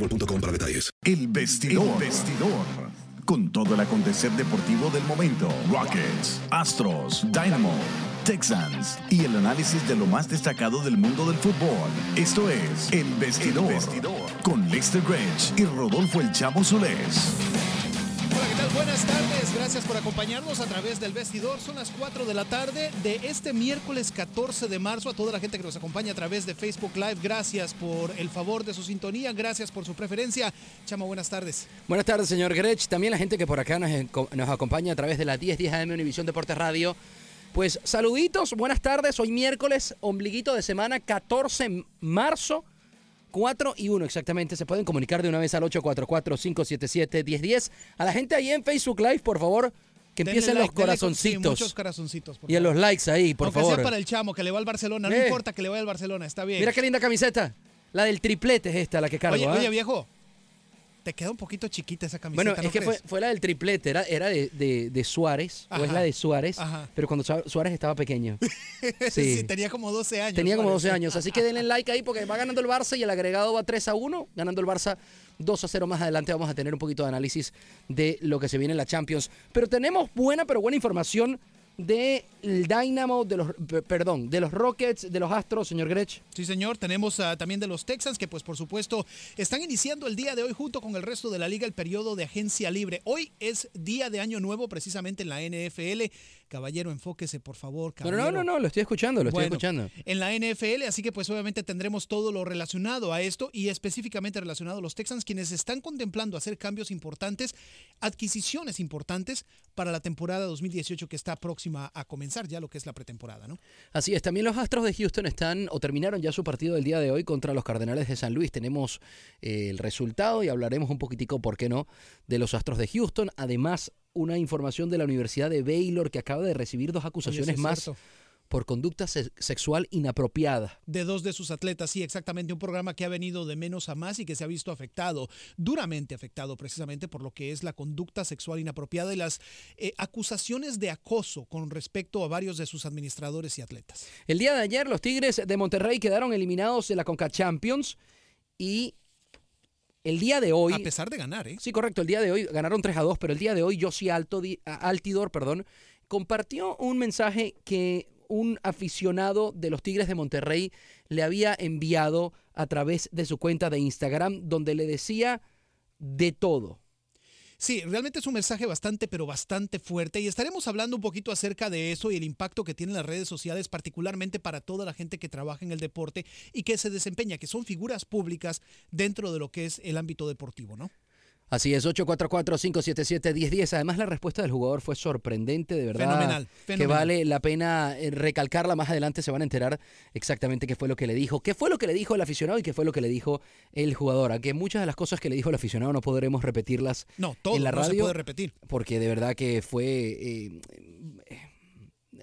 boostmobile.com para detalles. El vestidor. vestidor. Con todo el acontecer deportivo del momento. Rockets, Astros, Dynamo, Texans y el análisis de lo más destacado del mundo del fútbol. Esto es El Vestidor. Con Lester Grange y Rodolfo El Chamo Solés. Hola, ¿qué tal? Buenas tardes. Gracias por acompañarnos a través del vestidor. Son las 4 de la tarde de este miércoles 14 de marzo. A toda la gente que nos acompaña a través de Facebook Live, gracias por el favor de su sintonía. Gracias por su preferencia. Chama, buenas tardes. Buenas tardes, señor Grech. También la gente que por acá nos, nos acompaña a través de la 1010 AM Univisión Deportes Radio. Pues saluditos, buenas tardes. Hoy miércoles, ombliguito de semana, 14 de marzo, 4 y 1 exactamente. Se pueden comunicar de una vez al 844-577-1010. A la gente ahí en Facebook Live, por favor, que Denle empiecen like, los corazoncitos. sí, muchos corazoncitos. por y en favor. los likes ahí, por Aunque favor. sea para el chamo que le va al Barcelona, no Eh. importa que le vaya al Barcelona, está bien. Mira qué linda camiseta. La del triplete es esta, la que cargo. oye, ¿ah? oye, viejo, te queda un poquito chiquita esa camiseta. Bueno, ¿no es que fue, la del triplete, era, era de, de- de Suárez, o es Ajá, la de Suárez, ajá. pero cuando Su- Suárez estaba pequeño. sí. Sí. tenía como 12 años. Tenía como Suárez. 12 años, así que denle like ahí porque va ganando el Barça y el agregado va 3 a 1, ganando el Barça 2 a 0 más adelante. Vamos a tener un poquito de análisis de lo que se viene en la Champions. Pero tenemos buena, pero buena información del Dynamo, de los, perdón, de los Rockets, de los Astros, señor Grech. Sí, señor. Tenemos ah, también de los Texans que, pues, por supuesto, están iniciando el día de hoy junto con el resto de la liga el periodo de agencia libre. Hoy es día de año nuevo precisamente en la NFL. Caballero, enfóquese, por favor. Pero Caballero. no, no, no, lo estoy escuchando, lo estoy escuchando. En la NFL, así que pues obviamente tendremos todo lo relacionado a esto y específicamente relacionado a los Texans, quienes están contemplando hacer cambios importantes, adquisiciones importantes para la temporada 2018 que está próxima a comenzar, ya lo que es la pretemporada, ¿no? Así es, también los Astros de Houston están o terminaron ya su partido del día de hoy contra los Cardenales de San Luis. Tenemos eh, el resultado y hablaremos un poquitico, ¿por qué no?, de los Astros de Houston. Además, una información de la Universidad de Baylor que acaba de recibir dos acusaciones sí más cierto. Por conducta se- sexual inapropiada. de dos de sus atletas. Sí, exactamente, un programa que ha venido de menos a más y que se ha visto afectado, duramente afectado precisamente por lo que es la conducta sexual inapropiada y las eh, acusaciones de acoso con respecto a varios de sus administradores y atletas. El día de ayer los Tigres de Monterrey quedaron eliminados de la Conca Champions y el día de hoy... A pesar de ganar, ¿eh? Sí, correcto. El día de hoy ganaron 3 a 2, pero el día de hoy Josie Alto, Altidor perdón, compartió un mensaje que un aficionado de los Tigres de Monterrey le había enviado a través de su cuenta de Instagram, donde le decía de todo. Sí, realmente es un mensaje bastante, pero bastante fuerte y estaremos hablando un poquito acerca de eso y el impacto que tienen las redes sociales, particularmente para toda la gente que trabaja en el deporte y que se desempeña, que son figuras públicas dentro de lo que es el ámbito deportivo, ¿no? Así es, 844-577-1010. Además, la respuesta del jugador fue sorprendente, de verdad. Fenomenal, Que vale la pena eh, recalcarla. Más adelante se van a enterar exactamente qué fue lo que le dijo, qué fue lo que le dijo el aficionado y qué fue lo que le dijo el jugador. Aunque muchas de las cosas que le dijo el aficionado no podremos repetirlas No, todo en la no se radio. puede repetir. Porque de verdad que fue. eh,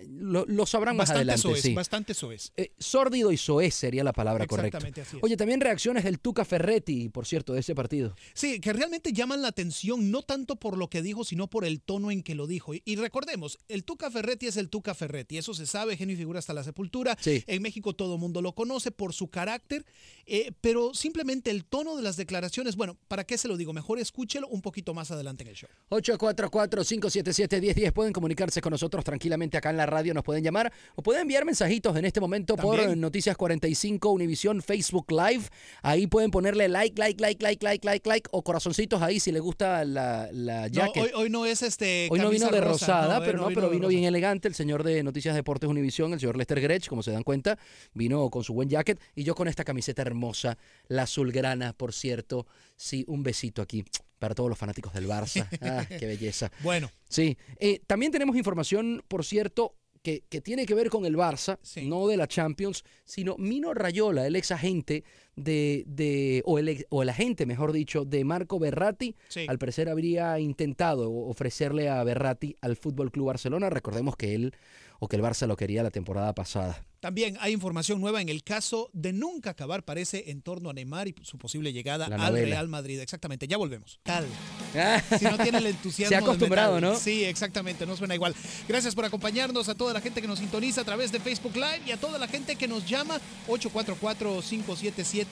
lo, lo sabrán más adelante. soez, sí. bastante soez. Eh, sórdido y soez sería la palabra correcta. Exactamente, así es. Oye, también reacciones del Tuca Ferretti, por cierto, de ese partido. Sí, que realmente llaman la atención, no tanto por lo que dijo, sino por el tono en que lo dijo. Y, y recordemos, el Tuca Ferretti es el Tuca Ferretti, eso se sabe, genio y figura hasta la sepultura. Sí. En México todo el mundo lo conoce por su carácter, eh, pero simplemente el tono de las declaraciones, bueno, ¿para qué se lo digo? Mejor escúchelo un poquito más adelante en el show. 844-577-1010. Pueden comunicarse con nosotros tranquilamente acá en la radio. Nos pueden llamar o pueden enviar mensajitos en este momento por También. Noticias 45 Univisión Facebook Live. Ahí pueden ponerle like, like, like, like, like, like, like o corazoncitos ahí si les gusta la, la No, jacket. hoy, hoy no es este. Hoy no vino de rosa, rosada, no, pero no no, vino pero vino bien elegante el señor de Noticias Deportes Univisión, el señor Lester Gretsch, como se dan cuenta, vino con su buen jacket y yo con esta camiseta hermosa, la azulgrana, por cierto. Sí, un besito aquí para todos los fanáticos del Barça. Ah, qué belleza. Bueno, Sí, eh, también tenemos información, por cierto, que, que tiene que ver con el Barça, Sí. no de la Champions, sino Mino Rayola, el ex agente de, de o, el, o el agente, mejor dicho, de Marco Berratti. Sí. Al parecer habría intentado ofrecerle a Berratti al Fútbol Club Barcelona. Recordemos que él o que el Barça lo quería la temporada pasada. También hay información nueva en el caso de nunca acabar, parece, en torno a Neymar y su posible llegada al. Real Madrid. Exactamente, ya volvemos. Tal. Si no tiene el entusiasmo. Se ha acostumbrado. ¿no? Sí, exactamente, no suena igual. Gracias por acompañarnos, a toda la gente que nos sintoniza a través de Facebook Live y a toda la gente que nos llama.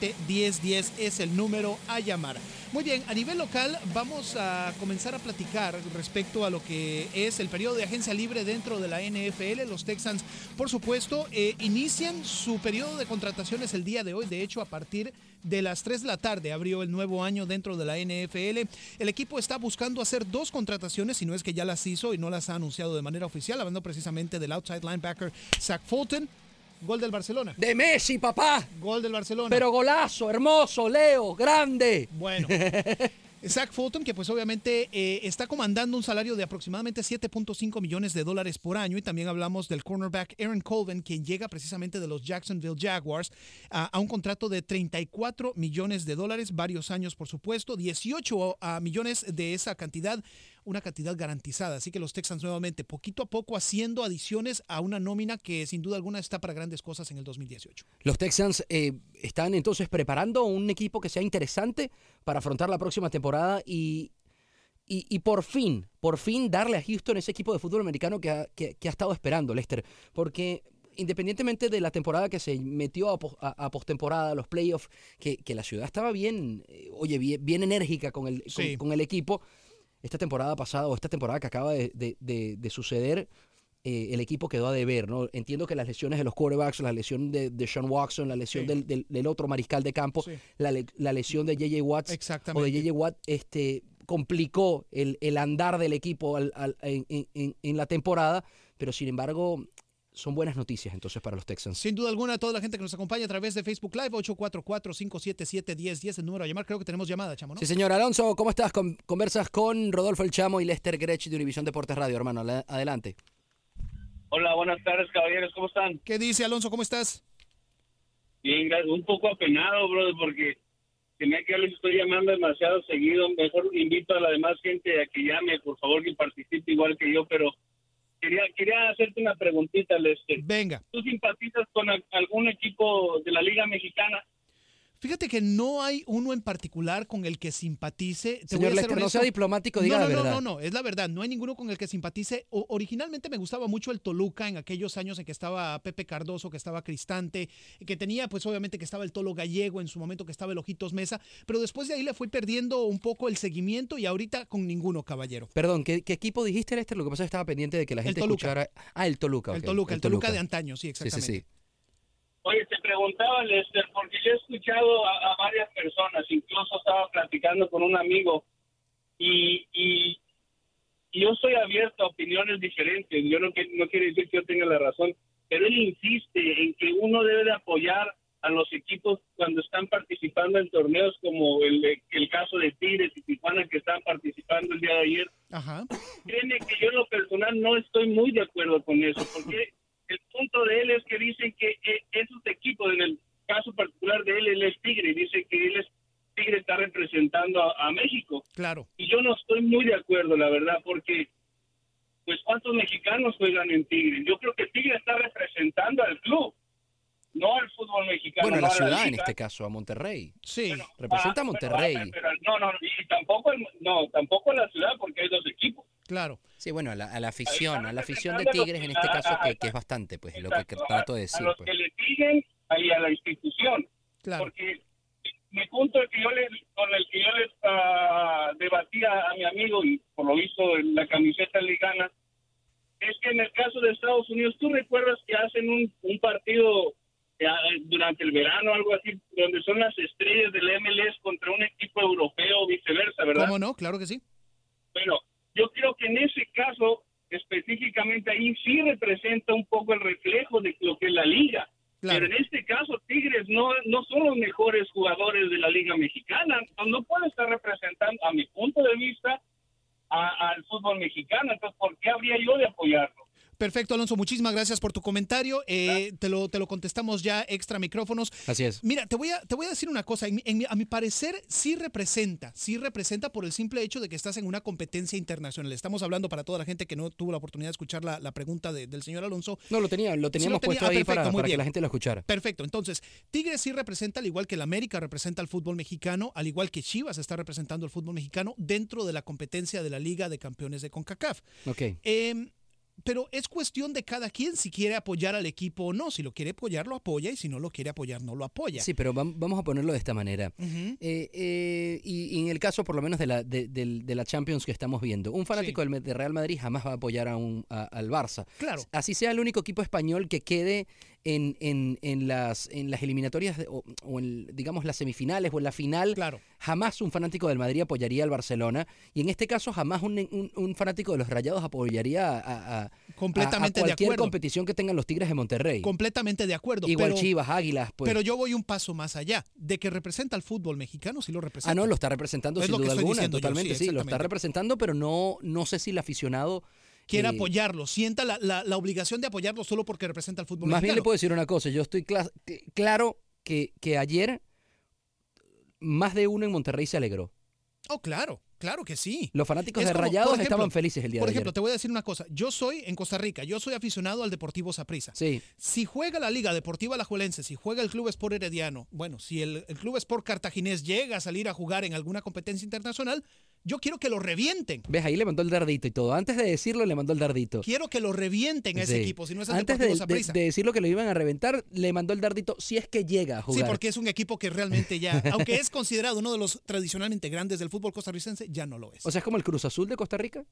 844-577-1010 es el número a llamar. Muy bien, a nivel local vamos a comenzar a platicar respecto a lo que es el periodo de agencia libre dentro de la NFL. Los Texans, por supuesto, eh, inician su periodo de contrataciones el día de hoy. De hecho, a partir de las 3 de la tarde abrió el nuevo año dentro de la NFL. El equipo está buscando hacer dos contrataciones, si no es que ya las hizo y no las ha anunciado de manera oficial, hablando precisamente del outside linebacker Zach Fulton. Gol del Barcelona. De Messi, papá. Gol del Barcelona. Pero golazo, hermoso, Leo, grande. Bueno. Zach Fulton, que pues obviamente eh, está comandando un salario de aproximadamente 7.5 millones de dólares por año y también hablamos del cornerback Aaron Colvin, quien llega precisamente de los Jacksonville Jaguars a, a un contrato de 34 millones de dólares, varios años por supuesto, 18 ah, millones de esa cantidad, una cantidad garantizada. Así que los Texans nuevamente, poquito a poco haciendo adiciones a una nómina que sin duda alguna está para grandes cosas en el 2018. Los Texans eh, están entonces preparando un equipo que sea interesante para afrontar la próxima temporada y, y, y por fin, por fin darle a Houston ese equipo de fútbol americano que ha, que- que ha estado esperando, Lester. Porque independientemente de la temporada que se metió a, a- a postemporada, los playoffs, que, que la ciudad estaba bien, eh, oye, bien, bien enérgica con el, con el equipo, esta temporada pasada o esta temporada que acaba de, de- de- de suceder, eh, el equipo quedó a deber, ¿no? Entiendo que las lesiones de los quarterbacks, la lesión de, de Sean Watson, la lesión Sí. del, del- del otro mariscal de campo, Sí. la, la lesión de J.J. Watts o de. J.J. Watt, este, complicó el, el andar del equipo al- al- en- en- en la temporada, pero sin embargo son buenas noticias entonces para los Texans. Sin duda alguna, toda la gente que nos acompaña a través de Facebook Live, 844-577-1010, el número a llamar. Creo que tenemos llamada, chamo, ¿no? Sí, señor Alonso, ¿cómo estás? Con- conversas con Rodolfo El Chamo y Lester Grech de Univisión Deportes Radio, hermano. Adelante. Hola, buenas tardes, caballeros, ¿cómo están? ¿Qué dice Alonso? ¿Cómo estás? Bien, un poco apenado, brother, porque se me ha que les estoy llamando demasiado seguido. Mejor invito a la demás gente a que llame, por favor, que participe igual que yo, pero quería quería hacerte una preguntita, Lester. Venga. ¿Tú simpatizas con al- algún equipo de la Liga Mexicana? Fíjate que no hay uno en particular con el que simpatice. Te Señor no sea diplomático, diga no, la no, verdad. No, no, no, es la verdad. No hay ninguno con el que simpatice. O- originalmente me gustaba mucho el Toluca en aquellos años en que estaba Pepe Cardoso, que estaba Cristante, que tenía, pues obviamente, que estaba el Tolo Gallego en su momento, que estaba el Ojitos Mesa. Pero después de ahí le fui perdiendo un poco el seguimiento y ahorita con ninguno, caballero. Perdón, ¿qué, qué equipo dijiste, Lester? Lo que pasa es que estaba pendiente de que la El gente Toluca. escuchara. Ah, el Toluca. El Toluca, el Toluca de antaño, sí, Sí, exactamente. sí, sí. Oye, te preguntaba, Lester, porque yo he escuchado a, a varias personas, incluso estaba platicando con un amigo y, y, y yo soy abierto a opiniones diferentes. Yo no, no quiere decir que yo tenga la razón, pero él insiste en que uno debe de apoyar a los equipos cuando están participando en torneos como el, el caso de Tigres y Tijuana que están participando el día de ayer. Ajá. Créeme que yo en lo personal no estoy muy de acuerdo con eso, porque el punto de él es que dicen que eh, esos equipos, en el caso particular de él, él es Tigre, dice que él es Tigre está representando a, a México. Claro. Y yo no estoy muy de acuerdo, la verdad, porque pues cuántos mexicanos juegan en Tigre. Yo creo que Tigre está representando al club, no al fútbol mexicano. Bueno, no la a ciudad en este caso, a Monterrey. Sí. Representa a Ah, Monterrey. pero, pero no, no, y tampoco, el- no, tampoco la ciudad porque hay dos equipos. Claro. Sí, bueno, a la, a la afición, a la afición de a Tigres en este a- caso, a- que, que es bastante, pues, lo que Exacto, trato de a- decir. A los pues. que le siguen y a la institución. Claro. Porque mi punto es que yo le, con el que yo les ah, debatía a mi amigo y por lo visto en la camiseta ligana, es que en el caso de Estados Unidos, tú recuerdas que hacen un, un partido durante el verano, algo así, donde son las estrellas del MLS contra un equipo europeo o viceversa, ¿verdad? ¿Cómo no? Claro que sí. Bueno, yo creo que en ese caso, específicamente ahí sí representa un poco el reflejo de lo que es la liga. Claro. Pero en este caso, Tigres no, no son los mejores jugadores de la liga mexicana. No, no puede estar representando, a mi punto de vista, al fútbol mexicano. Entonces, ¿por qué habría yo de apoyarlo? Perfecto, Alonso, muchísimas gracias por tu comentario. Eh, te, lo, te lo contestamos ya extra micrófonos. Así es. Mira, te voy a, te voy a decir una cosa. En en a mi parecer, sí representa, sí representa por el simple hecho de que estás en una competencia internacional. Estamos hablando para toda la gente que no tuvo la oportunidad de escuchar la, la pregunta de- del señor Alonso. No, lo tenía, lo Sí teníamos tenía. puesto Ah, ahí perfecto, para, muy para que la gente lo escuchara. Perfecto. Entonces, Tigres sí representa, al igual que el América representa al fútbol mexicano, al igual que Chivas está representando al fútbol mexicano dentro de la competencia de la Liga de Campeones de CONCACAF. Ok. Em, pero es cuestión de cada quien si quiere apoyar al equipo o no. Si lo quiere apoyar, lo apoya y si no lo quiere apoyar, no lo apoya. Sí, pero vam- vamos a ponerlo de esta manera. Eh, eh, y, y en el caso, por lo menos, de la, de, de la Champions que estamos viendo, un fanático del, de Real Madrid jamás va a apoyar a un, a- al Barça. Claro. Así sea el único equipo español que quede en, en, en las, en las eliminatorias de- o, o en, digamos, las semifinales o en la final, Claro. jamás un fanático del Madrid apoyaría al Barcelona. Y en este caso, jamás un, un- un fanático de los Rayados apoyaría a, a- a- Completamente a de cualquier competición que tengan los Tigres de Monterrey. Completamente de acuerdo. Igual pero, Chivas, Águilas, pues. pero yo voy un paso más allá. De que representa al fútbol mexicano, sí lo representa. Ah, no, lo está representando Es sin duda alguna, yo, totalmente, sí, sí, lo está representando, pero no, no sé si el aficionado... Quiere eh, apoyarlo, sienta la, la- la obligación de apoyarlo solo porque representa al fútbol Más bien le puedo decir una cosa, yo estoy cla- cl- claro que, que ayer más de uno en Monterrey se alegró. Oh, claro, claro que sí. Los fanáticos Es de como, Rayados por ejemplo, estaban felices el día Por de ejemplo, ayer. te voy a decir una cosa. Yo soy en Costa Rica, yo soy aficionado al Deportivo Saprissa. Sí. Si juega la Liga Deportiva Alajuelense, si juega el Club Sport Herediano, bueno, si el, el Club Sport Cartaginés llega a salir a jugar en alguna competencia internacional, yo quiero que lo revienten. ¿Ves? Ahí le mandó el dardito y todo. Antes de decirlo, le mandó el dardito. Quiero que lo revienten a ese Sí. equipo, si no es el Antes de, de, decirlo que lo iban a reventar, le mandó el dardito si es que llega a Sí, jugar. porque es un equipo que realmente ya, aunque es considerado uno de los tradicionalmente grandes del fútbol costarricense, ya no lo es. O sea, es como el Cruz Azul de Costa Rica.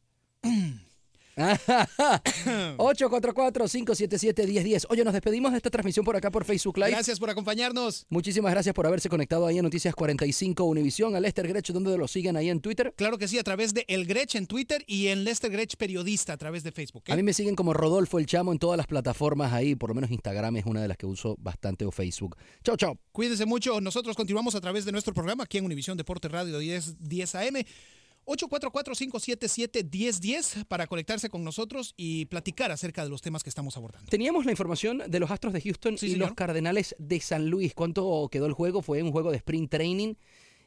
844-577-1010. Oye, nos despedimos de esta transmisión por acá por Facebook Live. Gracias por acompañarnos. Muchísimas gracias por haberse conectado ahí en Noticias 45 Univisión, a Lester Grech, donde lo siguen ahí en Twitter. Claro que sí, a través de El Grech en Twitter y en Lester Grech Periodista a través de Facebook. ¿eh? A mí me siguen como Rodolfo el Chamo en todas las plataformas ahí, por lo menos Instagram es una de las que uso bastante o Facebook. Chao, chao. Cuídense mucho. Nosotros continuamos a través de nuestro programa aquí en Univisión Deporte Radio 10, 10 AM. 844-577-1010 para conectarse con nosotros y platicar acerca de los temas que estamos abordando. Teníamos la información de los Astros de Houston Sí, y señor. los Cardenales de San Luis. ¿Cuánto quedó el juego? Fue un juego de sprint training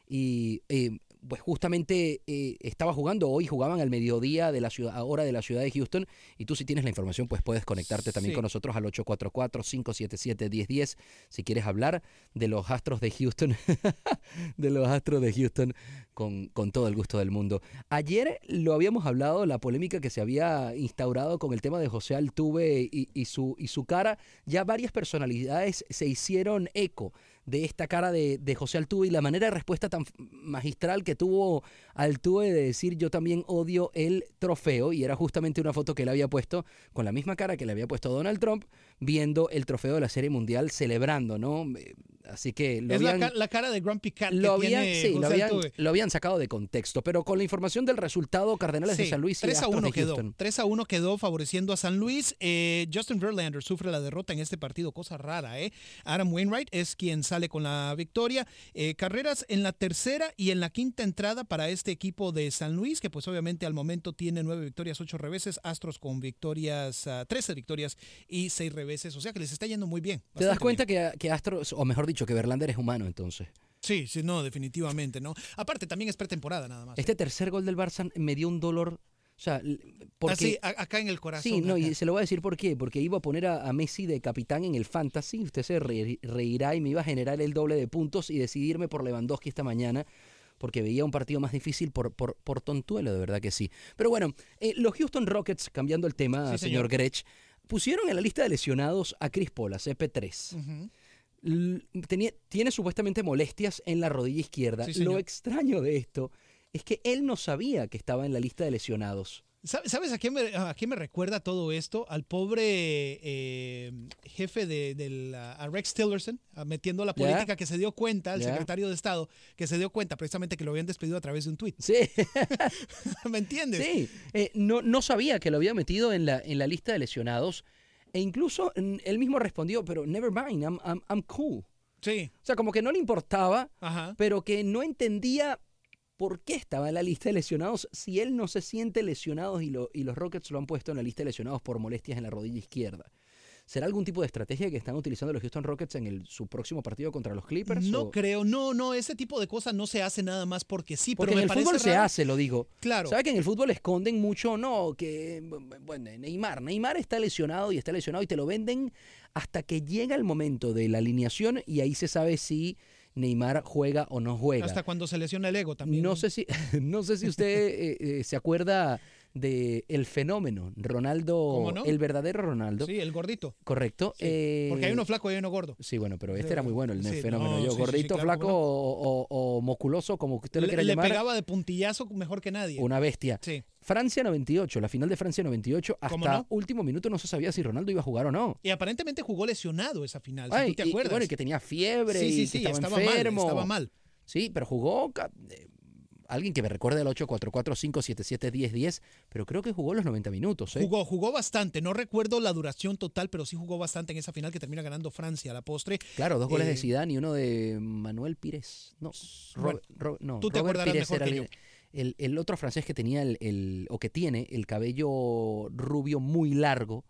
y eh, pues justamente eh, estaba jugando, hoy jugaban al mediodía de la ciudad, hora de la ciudad de Houston y tú si tienes la información pues puedes conectarte también Sí. con nosotros al 844-577-1010 si quieres hablar de los Astros de Houston, de los Astros de Houston con, con todo el gusto del mundo. Ayer lo habíamos hablado, la polémica que se había instaurado con el tema de José Altuve y, y su, y su cara, ya varias personalidades se hicieron eco de esta cara de, de José Altuve y la manera de respuesta tan magistral que tuvo Altuve de decir yo también odio el trofeo y era justamente una foto que él había puesto con la misma cara que le había puesto Donald Trump viendo el trofeo de la Serie Mundial celebrando, ¿no? Así que lo es habían, la cara de Grumpy Cat que lo habían, tiene sí, lo habían, Altuve. lo habían sacado de contexto. Pero con la información del resultado, Cardenales de San Luis y 3 a Astros 1 de quedó. Houston. 3 a 1 quedó favoreciendo a San Luis. Eh, Justin Verlander sufre la derrota en este partido, cosa rara, ¿eh? Adam Wainwright es quien sale con la victoria. Eh, carreras en la tercera y en la quinta entrada para este equipo de San Luis, que pues obviamente al momento tiene nueve victorias, ocho reveses. Astros con victorias, 13 victorias y seis reveses. O sea que les está yendo muy bien. ¿Te das cuenta que, que Astros, o mejor dicho, que Verlander es humano entonces? Sí, sí, no, definitivamente, ¿no? Aparte, también es pretemporada nada más. Este tercer gol del Barça me dio un dolor. O sea, porque. Así, a- acá en el corazón. Sí, no, acá. y se lo voy a decir por qué. Porque iba a poner a, a Messi de capitán en el Fantasy. Usted se re- reirá y me iba a generar el doble de puntos y decidirme por Lewandowski esta mañana. Porque veía un partido más difícil por, por, por tontuelo, de verdad que sí. Pero bueno, eh, los Houston Rockets, cambiando el tema, Sí, señor señor. Grech, pusieron en la lista de lesionados a Chris Paul, a CP3. Ujú. L- tenía- tiene supuestamente molestias en la rodilla izquierda. Sí, Lo extraño de esto es que él no sabía que estaba en la lista de lesionados. ¿Sabe- ¿Sabes a qué me, a qué me recuerda todo esto? Al pobre eh, jefe de, del, a Rex Tillerson, ah, metiendo la política, que se dio cuenta, el secretario de Estado, que se dio cuenta precisamente que lo habían despedido a través de un tuit. Sí, ¿Me entiendes? sí. Eh, no, no sabía que lo había metido en la, en la lista de lesionados. E incluso él mismo respondió, pero never mind, I'm, I'm, I'm cool. Sí. O sea, como que no le importaba, Ajá. pero que no entendía por qué estaba en la lista de lesionados si él no se siente lesionado y, lo- y los Rockets lo han puesto en la lista de lesionados por molestias en la rodilla izquierda. ¿Será algún tipo de estrategia que están utilizando los Houston Rockets en el, su próximo partido contra los Clippers? No o- creo, no, no, ese tipo de cosas no se hace nada más porque sí, Porque pero en me el parece fútbol se hace, lo digo. Claro. ¿Sabe que en el fútbol esconden mucho? No, que, bueno, Neymar. Neymar está lesionado y está lesionado y te lo venden hasta que llega el momento de la alineación y ahí se sabe si Neymar juega o no juega. Hasta cuando se lesiona el ego también. No sé si, no sé si usted eh, eh, se acuerda de el fenómeno, Ronaldo, ¿Cómo no? el verdadero Ronaldo. Sí, el gordito. Correcto. Sí, porque hay eh, uno flaco y hay uno gordo. Sí, bueno, pero este Sí, era muy bueno el sí, fenómeno. no, Yo, gordito, claro, flaco o, musculoso, como usted lo Le, quiera le llamar. pegaba de puntillazo mejor que nadie. Una bestia. Sí. Francia 98, la final de Francia 98, ¿Cómo hasta no? último minuto no se sabía si Ronaldo iba a jugar o no. Y aparentemente jugó lesionado esa final, Ay, si tú te y- acuerdas. bueno, y que tenía fiebre Sí, y sí, que sí, estaba, estaba mal, enfermo. estaba mal. Sí, pero jugó eh, alguien que me recuerde el 844-577-1010, pero creo que jugó los 90 minutos. ¿eh? Jugó, jugó bastante. No recuerdo la duración total, pero sí jugó bastante en esa final que termina ganando Francia a la postre. Claro, dos goles Eh, de Zidane y uno de Manuel Pires. No, Robert- Ro- no, tú te Robert Pires mejor era que el, el- el otro francés que tenía el, el- o que tiene el cabello rubio muy largo,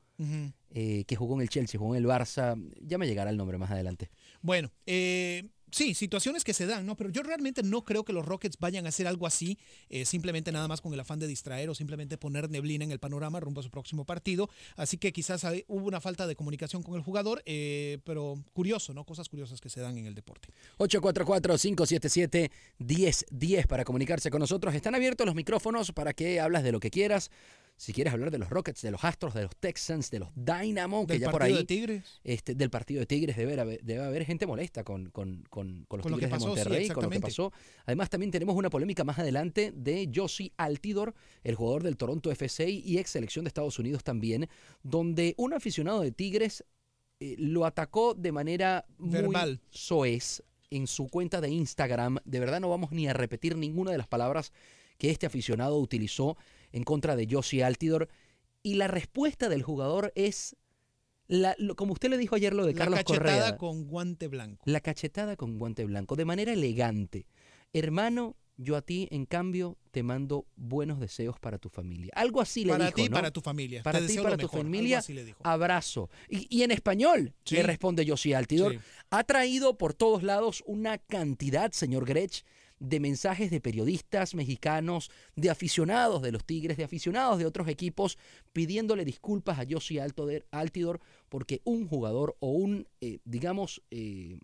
eh, que jugó en el Chelsea, jugó en el Barça. Ya me llegará el nombre más adelante. Bueno, eh, sí, situaciones que se dan, ¿no? Pero yo realmente no creo que los Rockets vayan a hacer algo así, eh, simplemente nada más con el afán de distraer o simplemente poner neblina en el panorama rumbo a su próximo partido. Así que quizás hubo una falta de comunicación con el jugador, eh, pero curioso, ¿no? Cosas curiosas que se dan en el deporte. 844-577-1010 para comunicarse con nosotros. Están abiertos los micrófonos para que hablas de lo que quieras. Si quieres hablar de los Rockets, de los Astros, de los Texans, de los Dynamo, que Del ya por partido ahí. de Tigres. Este, del partido de Tigres debe haber, debe haber gente molesta con, con, con, con los Con lo Tigres pasó, de sí, Monterrey, con lo que pasó. Además, también tenemos una polémica más adelante de Josie Altidor, el jugador del Toronto FC y ex selección de Estados Unidos también, donde un aficionado de Tigres eh, lo atacó de manera muy Verbal. soez en su cuenta de Instagram. De verdad no vamos ni a repetir ninguna de las palabras que este aficionado utilizó en contra de Josie Altidor. Y la respuesta del jugador es, la- lo- como usted le dijo ayer lo de La Carlos cachetada Correa, con guante blanco. la cachetada con guante blanco, de manera elegante. Hermano, yo a ti, en cambio, te mando buenos deseos para tu familia. Algo así le Para dijo, ti y ¿no? para tu familia. Para ti para tu mejor, familia, así le dijo. abrazo. Y, y en español Sí. le responde Josie Altidor. Sí. Ha traído por todos lados una cantidad, señor Grech, de mensajes de periodistas mexicanos, de aficionados de los Tigres, de aficionados de otros equipos, pidiéndole disculpas a Altoder- Altidor porque un jugador o un, eh, digamos, eh,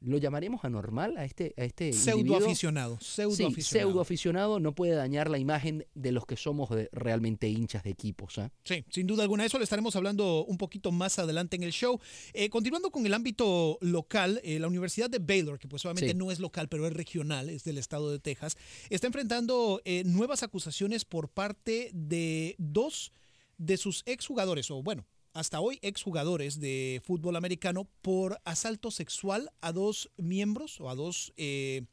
lo llamaremos anormal a este, a este Pseudo individuo? aficionado. Pseudo Sí, aficionado. pseudo aficionado no puede dañar la imagen de los que somos de- realmente hinchas de equipos. ¿ah? Sí, sin duda alguna. Eso le estaremos hablando un poquito más adelante en el show. Eh, continuando con el ámbito local, eh, la Universidad de Baylor, que pues obviamente Sí. no es local, pero es regional, es del estado de Texas, está enfrentando eh, nuevas acusaciones por parte de dos de sus exjugadores, o bueno, hasta hoy exjugadores de fútbol americano por asalto sexual a dos miembros o a dos eh,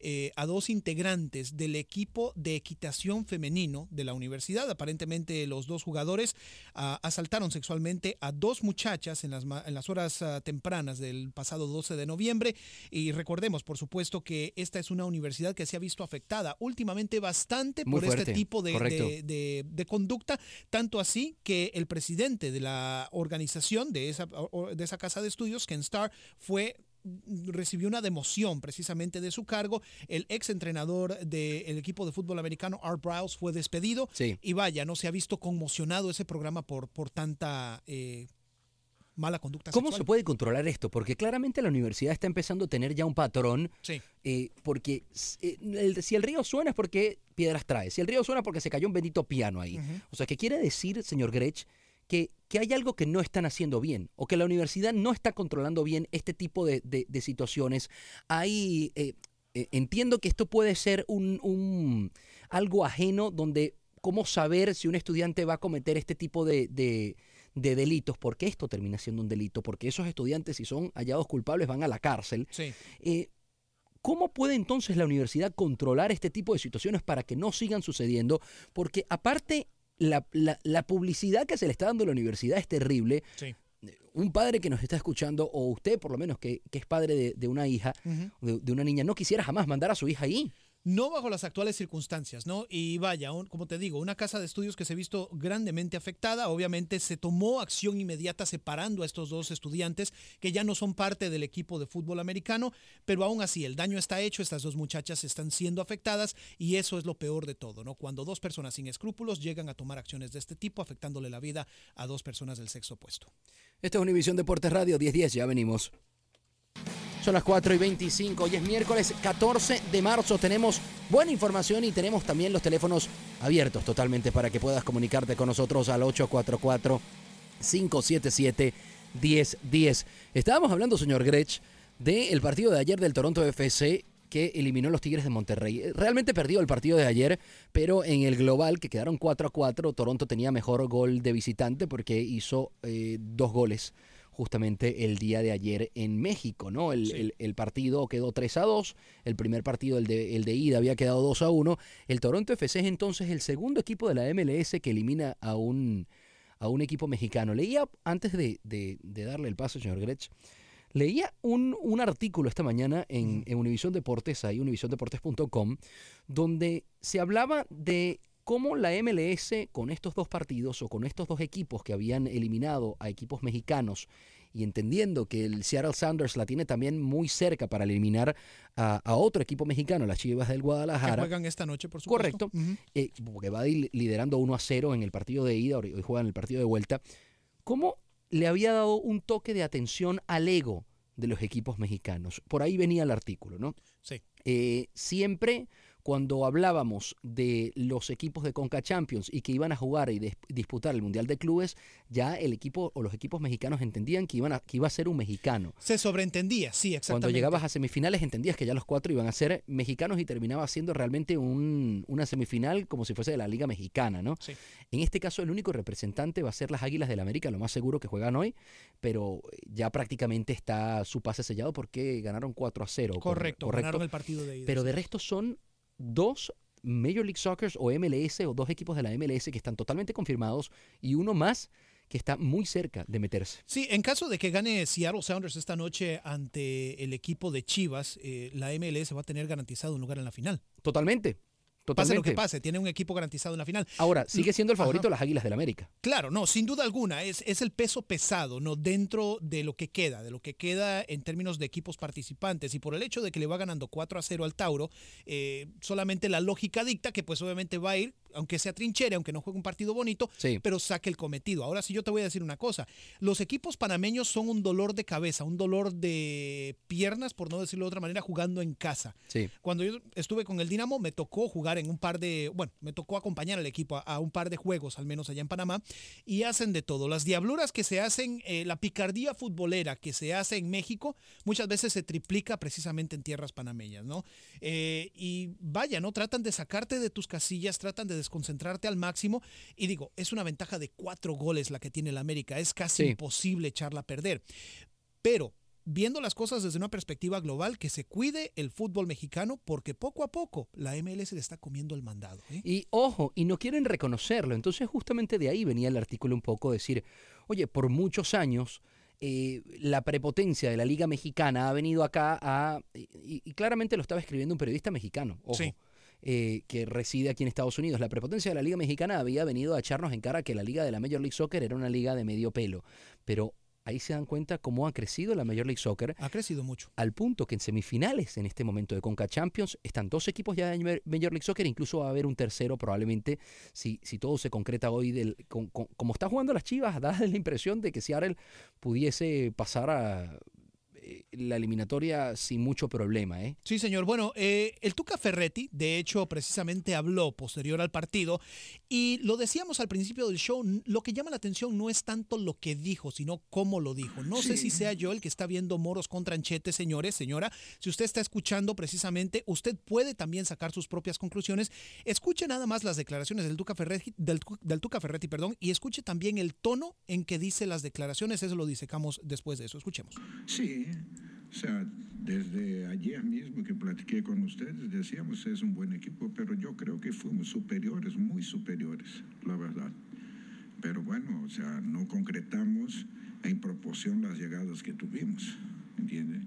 eh, a dos integrantes del equipo de equitación femenino de la universidad. Aparentemente los dos jugadores ah, asaltaron sexualmente a dos muchachas en las, en las horas ah, tempranas del pasado 12 de noviembre. Y recordemos, por supuesto, que esta es una universidad que se ha visto afectada últimamente bastante Muy por este tipo de, de- de- de conducta, tanto así que el presidente de la organización de esa, de esa casa de estudios, Ken Starr, fue recibió una democión precisamente de su cargo. El ex entrenador del equipo de fútbol americano, Art Browse, fue despedido. Sí. Y vaya, no se ha visto conmocionado ese programa por, por tanta eh, mala conducta ¿Cómo sexual. se puede controlar esto? Porque claramente la universidad está empezando a tener ya un patrón. Sí. eh, porque eh, el- si el río suena es porque piedras trae. Si el río suena es porque se cayó un bendito piano ahí. O sea, ¿qué quiere decir, señor Grech, que, que hay algo que no están haciendo bien o que la universidad no está controlando bien este tipo de, de- de situaciones? Hay, eh, eh, entiendo que esto puede ser un, un- algo ajeno donde cómo saber si un estudiante va a cometer este tipo de, de- de delitos, porque esto termina siendo un delito, porque esos estudiantes, si son hallados culpables, van a la cárcel. Sí. Eh, ¿Cómo puede entonces la universidad controlar este tipo de situaciones para que no sigan sucediendo? Porque aparte, la, la- la publicidad que se le está dando a la universidad es terrible. Sí. Un padre que nos está escuchando, o usted por lo menos que, que es padre de, de una hija, de, de una niña, no quisiera jamás mandar a su hija ahí. No bajo las actuales circunstancias, ¿no? Y vaya, un- como te digo, una casa de estudios que se ha visto grandemente afectada. Obviamente se tomó acción inmediata separando a estos dos estudiantes que ya no son parte del equipo de fútbol americano, pero aún así el daño está hecho, estas dos muchachas están siendo afectadas y eso es lo peor de todo, ¿no? Cuando dos personas sin escrúpulos llegan a tomar acciones de este tipo, afectándole la vida a dos personas del sexo opuesto. Esta es Univisión Deportes Radio 1010, ya venimos. Son las 4 y 25, hoy es miércoles 14 de marzo, tenemos buena información y tenemos también los teléfonos abiertos totalmente para que puedas comunicarte con nosotros al 844-577-1010. Estábamos hablando, señor Grech, del partido de ayer del Toronto FC que eliminó los Tigres de Monterrey. Realmente perdió el partido de ayer, pero en el global, que quedaron 4 a 4, Toronto tenía mejor gol de visitante porque hizo eh, dos goles justamente el día de ayer en México, ¿no? El, el- el partido quedó 3 a 2, el primer partido, el de, el de ida, había quedado 2 a 1. El Toronto FC es entonces el segundo equipo de la MLS que elimina a un, a un equipo mexicano. Leía, antes de, de- de darle el paso, señor Gretsch, leía un, un artículo esta mañana en, en Univisión Deportes, ahí univisiondeportes.com, donde se hablaba de cómo la MLS con estos dos partidos o con estos dos equipos que habían eliminado a equipos mexicanos y entendiendo que el Seattle Sounders la tiene también muy cerca para eliminar a, a otro equipo mexicano, las Chivas del Que Guadalajara. juegan esta noche, por supuesto. Correcto. eh, porque va li- liderando 1 a 0 en el partido de ida, hoy hoy juega en el partido de vuelta. ¿Cómo le había dado un toque de atención al ego de los equipos mexicanos? Por ahí venía el artículo, ¿no? Sí. Eh, siempre cuando hablábamos de los equipos de Conca Champions y que iban a jugar y dis- disputar el Mundial de Clubes, ya el equipo o los equipos mexicanos entendían que, iban a- que iba a ser un mexicano. Se sobreentendía, sí, exactamente. Cuando llegabas a semifinales entendías que ya los cuatro iban a ser mexicanos y terminaba siendo realmente un- una semifinal como si fuese de la Liga Mexicana, ¿no? Sí. En este caso el único representante va a ser las Águilas del América, lo más seguro que juegan hoy, pero ya prácticamente está su pase sellado porque ganaron 4 a 0. cor- Correcto, ganaron el partido de ida. Pero de resto son dos Major League Soccer o MLS o dos equipos de la MLS que están totalmente confirmados y uno más que está muy cerca de meterse. Sí, en caso de que gane Seattle Sounders esta noche ante el equipo de Chivas, eh, la MLS va a tener garantizado un lugar en la final. Totalmente. Pase lo que pase, tiene un equipo garantizado en la final. Ahora, sigue siendo el favorito Ajá. de las Águilas del América. Claro, no, sin duda alguna, es, es el peso pesado, ¿no? Dentro de lo que queda, de lo que queda en términos de equipos participantes. Y por el hecho de que le va ganando 4 a 0 al Tauro, eh, solamente la lógica dicta que pues obviamente va a ir, aunque sea trinchera, aunque no juegue un partido bonito, Sí. pero saque el cometido. Ahora sí yo te voy a decir una cosa, los equipos panameños son un dolor de cabeza, un dolor de piernas, por no decirlo de otra manera, jugando en casa. Sí. Cuando yo estuve con el Dinamo, me tocó jugar en un par de, bueno, me tocó acompañar al equipo a, a un par de juegos, al menos allá en Panamá, y hacen de todo. Las diabluras que se hacen, eh, la picardía futbolera que se hace en México, muchas veces se triplica precisamente en tierras panameñas, ¿no? Eh, y vaya, ¿no? Tratan de sacarte de tus casillas, tratan de desconcentrarte al máximo. Y digo, es una ventaja de cuatro goles la que tiene el América. Es casi Sí. imposible echarla a perder. Pero viendo las cosas desde una perspectiva global, que se cuide el fútbol mexicano porque poco a poco la MLS le está comiendo el mandado. ¿eh? Y ojo, y no quieren reconocerlo. Entonces justamente de ahí venía el artículo un poco decir, oye, por muchos años eh, la prepotencia de la Liga Mexicana ha venido acá a... Y, y claramente lo estaba escribiendo un periodista mexicano, ojo. Sí. Eh, que reside aquí en Estados Unidos. La prepotencia de la Liga Mexicana había venido a echarnos en cara que la Liga de la Major League Soccer era una liga de medio pelo. Pero ahí se dan cuenta cómo ha crecido la Major League Soccer Ha crecido mucho. al punto que en semifinales en este momento de Conca Champions están dos equipos ya de Major- League Soccer, incluso va a haber un tercero probablemente si, si todo se concreta hoy. Del, con- con- como está jugando las Chivas, da la impresión de que Seattle pudiese pasar a la eliminatoria sin mucho problema. ¿eh? Sí, señor. Bueno, eh, el Tuca Ferretti, de hecho, precisamente habló posterior al partido y lo decíamos al principio del show, lo que llama la atención no es tanto lo que dijo, sino cómo lo dijo. No sé si sea yo el que está viendo moros con tranchete, señores, señora. Si usted está escuchando precisamente, usted puede también sacar sus propias conclusiones. Escuche nada más las declaraciones del Tuca Ferretti, del, Tu- del Tuca Ferretti, perdón, y escuche también el tono en que dice las declaraciones. Eso lo disecamos después de eso. Escuchemos. Sí, o sea, desde ayer mismo que platiqué con ustedes, decíamos es un buen equipo, pero yo creo que fuimos superiores, muy superiores, la verdad. Pero bueno, o sea, no concretamos en proporción las llegadas que tuvimos, ¿entiende?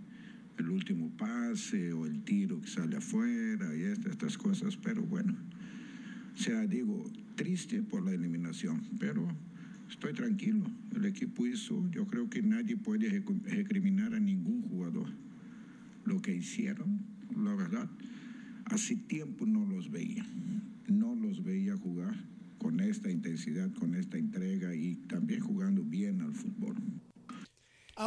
El último pase o el tiro que sale afuera y estas, estas cosas, pero bueno, o sea, digo, triste por la eliminación, pero estoy tranquilo. El equipo hizo, yo creo que nadie puede recriminar a ningún jugador. Lo que hicieron, la verdad, hace tiempo no los veía. No los veía jugar con esta intensidad, con esta entrega y también jugando bien al fútbol.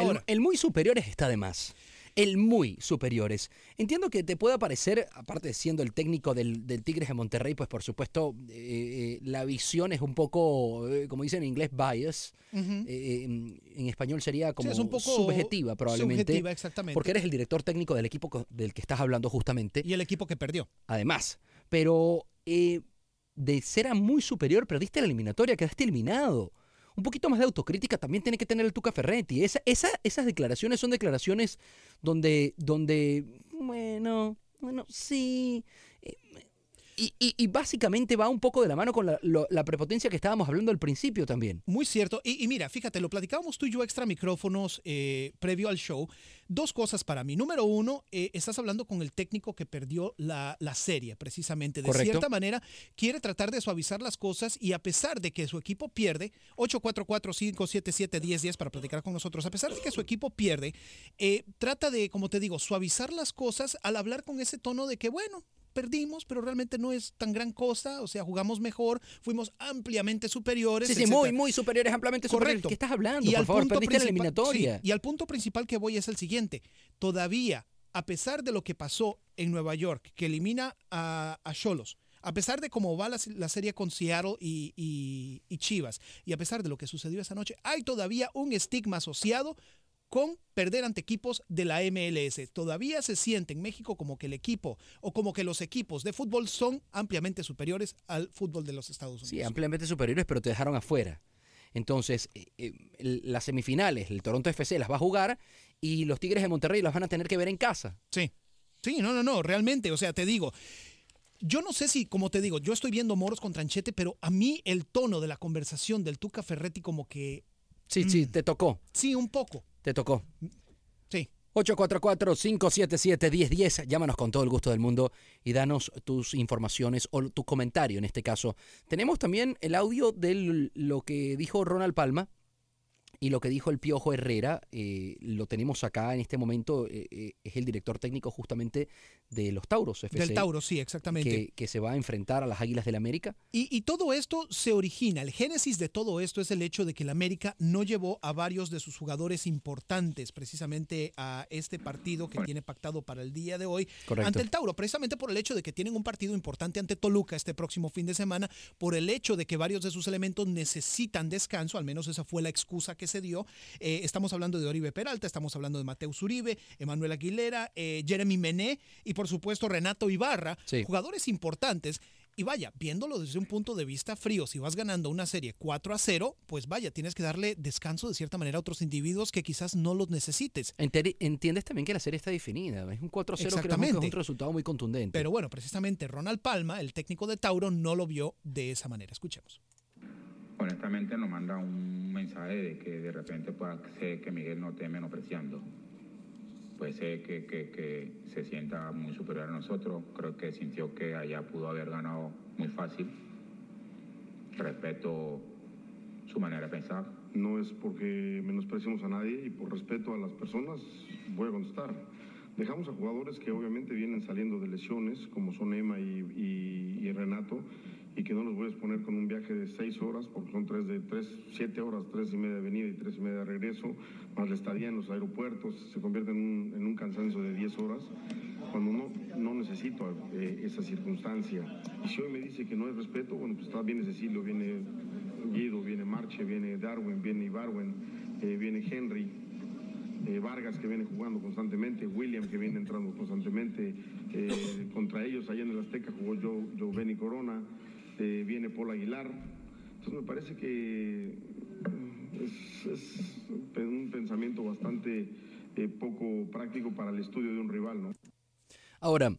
el, el muy superiores está de más. El muy superiores. Entiendo que te pueda parecer, aparte de siendo el técnico del, del Tigres de Monterrey, pues por supuesto eh, eh, la visión es un poco, eh, como dicen en inglés, bias. Eh, en, en español sería como es un poco subjetiva probablemente. subjetiva, exactamente. Porque eres el director técnico del equipo del que estás hablando justamente. Y el equipo que perdió. Además. Pero eh, de ser a muy superior, perdiste la eliminatoria, quedaste eliminado. Un poquito más de autocrítica también tiene que tener el Tuca Ferretti. Esa, esa- esas declaraciones son declaraciones donde, donde bueno, bueno, sí. eh, Y, y- y básicamente va un poco de la mano con la, lo- la prepotencia que estábamos hablando al principio también. Muy cierto. Y, y mira, fíjate, lo platicábamos tú y yo extra micrófonos eh, previo al show. Dos cosas para mí. Número uno, eh, estás hablando con el técnico que perdió la, la serie, precisamente. De Correcto. cierta manera, quiere tratar de suavizar las cosas y a pesar de que su equipo pierde, 844-577-1010 para platicar con nosotros, a pesar de que su equipo pierde, eh, trata de, como te digo, suavizar las cosas al hablar con ese tono de que, bueno, perdimos, pero realmente no es tan gran cosa, o sea, jugamos mejor, fuimos ampliamente superiores. Sí, sí, etcétera. muy, muy superiores, ampliamente superiores. Correcto. ¿Qué estás hablando? Y por al favor, punto perdiste la principal- eliminatoria. sí, y al punto principal que voy es el siguiente. Todavía, a pesar de lo que pasó en Nueva York, que elimina a a Cholos, a pesar de cómo va la, la serie con Seattle y, y- y Chivas, y a pesar de lo que sucedió esa noche, hay todavía un estigma asociado con perder ante equipos de la MLS. Todavía se siente en México como que el equipo o como que los equipos de fútbol son ampliamente superiores al fútbol de los Estados Unidos. Sí, ampliamente superiores, pero te dejaron afuera. Entonces, eh, eh, las semifinales, el Toronto FC las va a jugar y los Tigres de Monterrey las van a tener que ver en casa. Sí. Sí, no, no, no, realmente, o sea, te digo, yo no sé si, como te digo, yo estoy viendo moros con tranchete, pero a mí el tono de la conversación del Tuca Ferretti como que... Sí, sí, te tocó. Sí, un poco. Te tocó. Sí. 844-577-1010. Llámanos con todo el gusto del mundo y danos tus informaciones o tu comentario en este caso. Tenemos también el audio de lo que dijo Ronald Palma y lo que dijo el Piojo Herrera. eh, lo tenemos acá en este momento. eh, eh, es el director técnico justamente de los Tauros FC. Del Tauro, sí, exactamente. Que, que se va a enfrentar a las Águilas del América. Y, y todo esto se origina, el génesis de todo esto es el hecho de que el América no llevó a varios de sus jugadores importantes precisamente a este partido que tiene pactado para el día de hoy Correcto. ante el Tauro, precisamente por el hecho de que tienen un partido importante ante Toluca este próximo fin de semana, por el hecho de que varios de sus elementos necesitan descanso, al menos esa fue la excusa que se dio. Eh, estamos hablando de Oribe Peralta, estamos hablando de Mateus Uribe, Emanuel Aguilera, eh, Jeremy Mené y por supuesto Renato Ibarra, Sí. jugadores importantes. Y vaya, viéndolo desde un punto de vista frío, si vas ganando una serie 4 a 0, pues vaya, tienes que darle descanso de cierta manera a otros individuos que quizás no los necesites. Entiendes también que la serie está definida. Es un 4-0 creo que es un resultado muy contundente. Pero bueno, precisamente Ronald Palma, el técnico de Tauro, no lo vio de esa manera. Escuchemos. Honestamente nos manda un mensaje de que de repente pueda ser que Miguel no esté menospreciando. Puede ser que, que- se sienta muy superior a nosotros. Creo que sintió que allá pudo haber ganado muy fácil. Respeto su manera de pensar. No es porque menospreciemos a nadie y por respeto a las personas voy a contestar. Dejamos a jugadores que obviamente vienen saliendo de lesiones, como son Emma y Renato, y que no los voy a exponer con un viaje de seis horas, porque son tres de tres, siete horas, tres y media de venida y tres y media de regreso, más la estadía en los aeropuertos, se convierte en un, cansancio de 10 horas, cuando no, no necesito eh, esa circunstancia. Y si hoy me dice que no hay respeto, bueno, pues está viene Cecilio, viene Guido, viene Marche, viene Darwin, viene Ibarwen, eh, viene Henry, eh, Vargas que viene jugando constantemente, William que viene entrando constantemente, contra ellos allá en el Azteca jugó yo, yo Benny Corona, eh, viene Paul Aguilar. Entonces me parece que mm, es, es un pensamiento bastante eh, poco práctico para el estudio de un rival, ¿no? Ahora,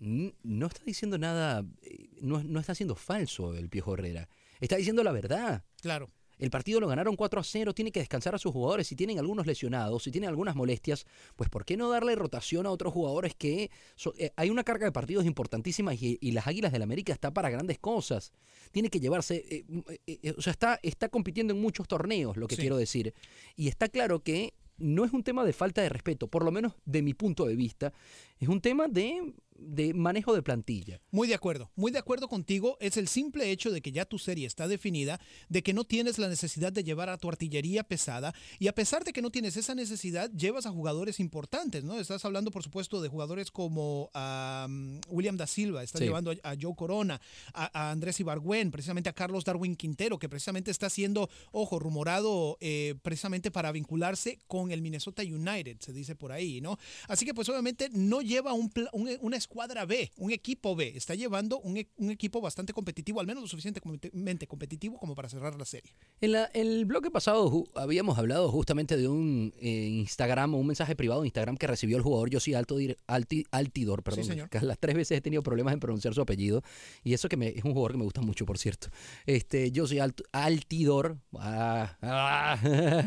n- no está diciendo nada, eh, no, no está siendo falso el Piojo Herrera. Está diciendo la verdad. Claro. El partido lo ganaron 4 a 0, tiene que descansar a sus jugadores. Si tienen algunos lesionados, si tienen algunas molestias, pues ¿por qué no darle rotación a otros jugadores que so- eh, hay una carga de partidos importantísima y, y las Águilas del América está para grandes cosas. Tiene que llevarse, eh, eh, o sea, está, está compitiendo en muchos torneos, lo que Sí. quiero decir. Y está claro que no es un tema de falta de respeto, por lo menos de mi punto de vista, es un tema de, de manejo de plantilla. Muy de acuerdo, muy de acuerdo contigo. Es el simple hecho de que ya tu serie está definida, de que no tienes la necesidad de llevar a tu artillería pesada y a pesar de que no tienes esa necesidad, llevas a jugadores importantes, ¿no? Estás hablando, por supuesto, de jugadores como am, William da Silva, estás Sí. llevando a, a Joe Corona, a, a Andrés Ibargüen, precisamente a Carlos Darwin Quintero, que precisamente está siendo, ojo, rumorado eh, precisamente para vincularse con el Minnesota United, se dice por ahí, ¿no? Así que pues obviamente no lleva un, un- una escuadra B, un equipo B, está llevando un, e- un equipo bastante competitivo, al menos lo suficientemente competitivo como para cerrar la serie. En la- el bloque pasado habíamos hablado justamente de un eh, Instagram o un mensaje privado de Instagram que recibió el jugador Josi Alto, Alti- Altidor. Perdón, señor. las tres veces he tenido problemas en pronunciar su apellido. Y eso que me- es un jugador que me gusta mucho, por cierto. Este, Josi Alt- Altidor. Ah, ah.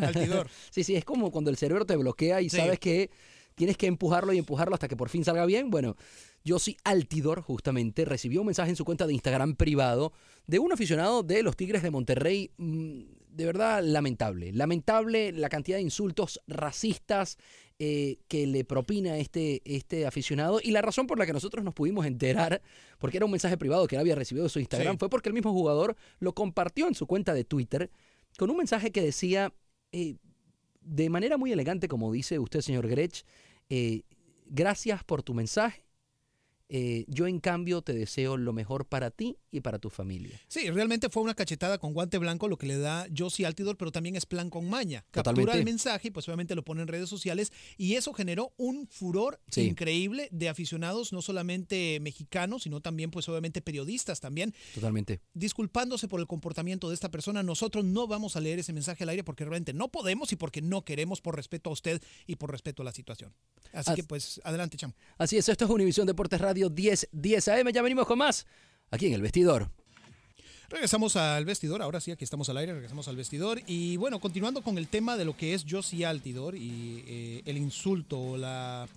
Altidor. sí, sí, es como cuando el cerebro te bloquea y Sí. sabes que tienes que empujarlo y empujarlo hasta que por fin salga bien. Bueno, Josi Altidor justamente recibió un mensaje en su cuenta de Instagram privado de un aficionado de los Tigres de Monterrey. mm, De verdad, lamentable. Lamentable la cantidad de insultos racistas eh, que le propina este, este aficionado. Y la razón por la que nosotros nos pudimos enterar, porque era un mensaje privado que él había recibido de su Instagram, Sí. fue porque el mismo jugador lo compartió en su cuenta de Twitter con un mensaje que decía, eh, de manera muy elegante, como dice usted, señor Grech, eh, gracias por tu mensaje. Eh, yo en cambio te deseo lo mejor para ti y para tu familia. Sí, realmente fue una cachetada con guante blanco lo que le da Josie Altidor, pero también es plan con maña. Captura Totalmente. el mensaje y pues obviamente lo pone en redes sociales y eso generó un furor Sí. increíble de aficionados, no solamente mexicanos, sino también pues obviamente periodistas también. Totalmente. disculpándose por el comportamiento de esta persona. Nosotros no vamos a leer ese mensaje al aire porque realmente no podemos y porque no queremos por respeto a usted y por respeto a la situación. Así As- que pues adelante, Cham. Así es, esto es Univisión Deportes Radio 10, 10 AM. Ya venimos con más aquí en el vestidor. Regresamos al vestidor, ahora sí, aquí estamos al aire, regresamos al vestidor. Y bueno, continuando con el tema de lo que es Josie Altidor y eh, el insulto, o la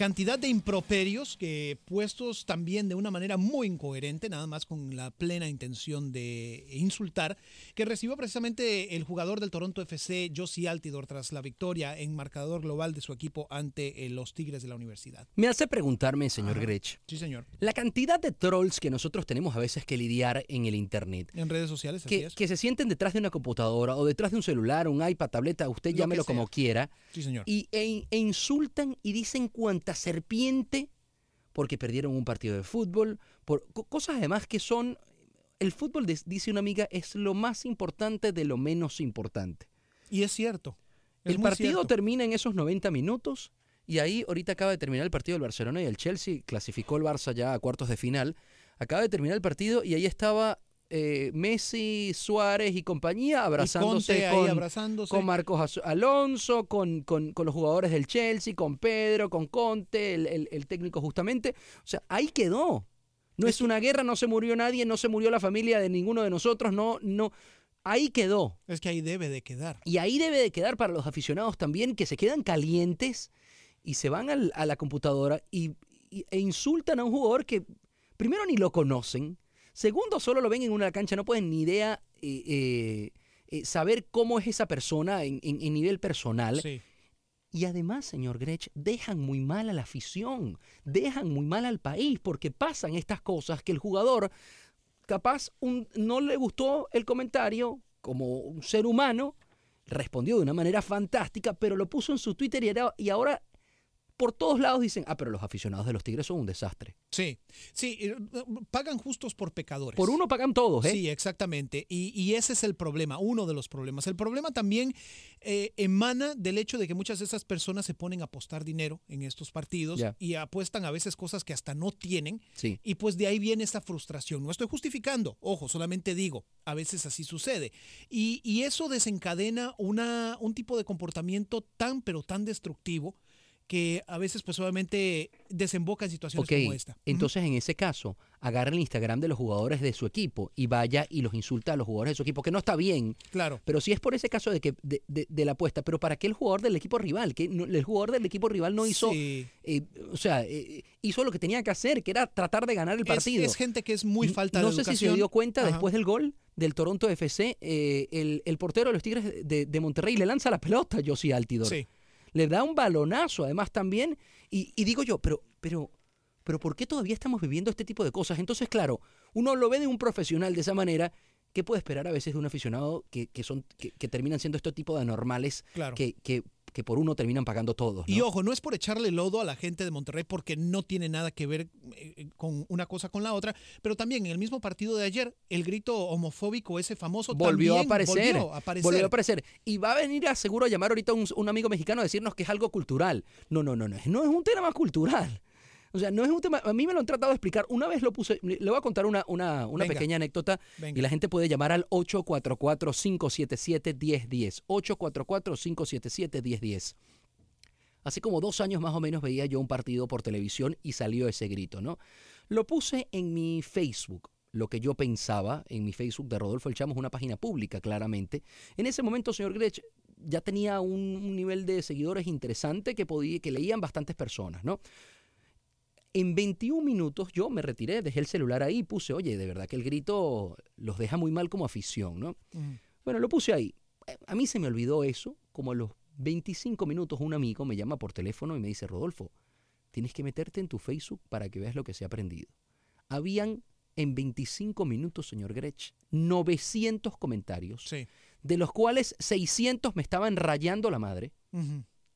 cantidad de improperios que puestos también de una manera muy incoherente, nada más con la plena intención de insultar, que recibió precisamente el jugador del Toronto FC, Josie Altidor, tras la victoria en marcador global de su equipo ante eh, los Tigres de la Universidad. Me hace preguntarme, señor Grech, Sí, señor. la cantidad de trolls que nosotros tenemos a veces que lidiar en el Internet. En redes sociales, así Que, es. que se sienten detrás de una computadora o detrás de un celular, un iPad, tableta, usted Lo llámelo como quiera, Sí, señor. y, e, e insultan y dicen serpiente porque perdieron un partido de fútbol, por co- cosas además que son, el fútbol, dice una amiga, es lo más importante de lo menos importante. Y es cierto. es el partido cierto. termina en esos 90 minutos y ahí ahorita acaba de terminar el partido del Barcelona y el Chelsea clasificó el Barça ya a cuartos de final. Acaba de terminar el partido y ahí estaba eh, Messi, Suárez y compañía abrazándose, con, abrazándose. con Marcos Alonso, con, con- con los jugadores del Chelsea, con Pedro, con Conte, el, el- el técnico justamente. O sea, ahí quedó. No es una guerra, no se murió nadie, no se murió la familia de ninguno de nosotros, no, no. Ahí quedó. Es que ahí debe de quedar. Y ahí debe de quedar para los aficionados también que se quedan calientes y se van al- a la computadora y, y- e insultan a un jugador que primero ni lo conocen, segundo solo lo ven en una cancha, no pueden ni idea eh, eh, eh, saber cómo es esa persona en, en- en nivel personal. Sí. Y además, señor Grech, dejan muy mal a la afición, dejan muy mal al país, porque pasan estas cosas que el jugador, capaz, un- no le gustó el comentario como un ser humano, respondió de una manera fantástica, pero lo puso en su Twitter y, era- y ahora por todos lados dicen, ah, pero los aficionados de los Tigres son un desastre. Sí, sí, eh, pagan justos por pecadores. Por uno pagan todos, ¿eh? Sí, exactamente. Y, y ese es el problema, uno de los problemas. El problema también eh, emana del hecho de que muchas de esas personas se ponen a apostar dinero en estos partidos y apuestan a veces cosas que hasta no tienen. Sí. Y pues de ahí viene esta frustración. No estoy justificando, ojo, solamente digo, a veces así sucede. Y, y eso desencadena una, un tipo de comportamiento tan, pero tan destructivo que a veces pues obviamente desemboca en situaciones como esta. entonces en ese caso, agarra el Instagram de los jugadores de su equipo y vaya y los insulta a los jugadores de su equipo, que no está bien. Claro. Pero si es por ese caso de que de, de- de la apuesta, pero ¿para qué el jugador del equipo rival? Que no- el jugador del equipo rival no hizo, Sí. eh, o sea, eh, hizo lo que tenía que hacer, que era tratar de ganar el Es- partido. Es, gente que es muy falta no de sé si se dio cuenta Ajá. después del gol del Toronto FC, eh, el, el portero de los Tigres de, de Monterrey le lanza la pelota a Josie Altidor. Sí. Le da un balonazo además también. Y, y digo yo, pero, pero, pero ¿por qué todavía estamos viviendo este tipo de cosas? Entonces, claro, uno lo ve de un profesional de esa manera. ¿Qué puede esperar a veces de un aficionado que, que son, que, que terminan siendo este tipo de anormales Claro. que, que, que por uno terminan pagando todos? ¿no? Y ojo, no es por echarle lodo a la gente de Monterrey porque no tiene nada que ver eh, con una cosa con la otra, pero también en el mismo partido de ayer, el grito homofóbico ese famoso volvió a aparecer. volvió a aparecer. Volvió a aparecer. Y va a venir a seguro a llamar ahorita un, un amigo mexicano a decirnos que es algo cultural. No, no, no, no. No es un tema cultural. O sea, no es un tema. A mí me lo han tratado de explicar. Una vez lo puse. Le voy a contar una, una, una Venga. pequeña anécdota. Venga. Y la gente puede llamar al 844-577-1010. 844-577-1010. Hace como dos años más o menos veía yo un partido por televisión y salió ese grito, ¿no? Lo puse en mi Facebook, lo que yo pensaba en mi Facebook de Rodolfo El Chamo, es una página pública, claramente. En ese momento, señor Grech, ya tenía un, un nivel de seguidores interesante que, podía, que leían bastantes personas, ¿no? En 21 minutos yo me retiré, dejé el celular ahí y puse, oye, de verdad que el grito los deja muy mal como afición, ¿no? Bueno, lo puse ahí. Eh, A mí se me olvidó eso, como a los 25 minutos un amigo me llama por teléfono y me dice, Rodolfo, tienes que meterte en tu Facebook para que veas lo que se ha aprendido. Habían en 25 minutos, señor Grech, 900 comentarios, Sí. de los cuales 600 me estaban rayando la madre,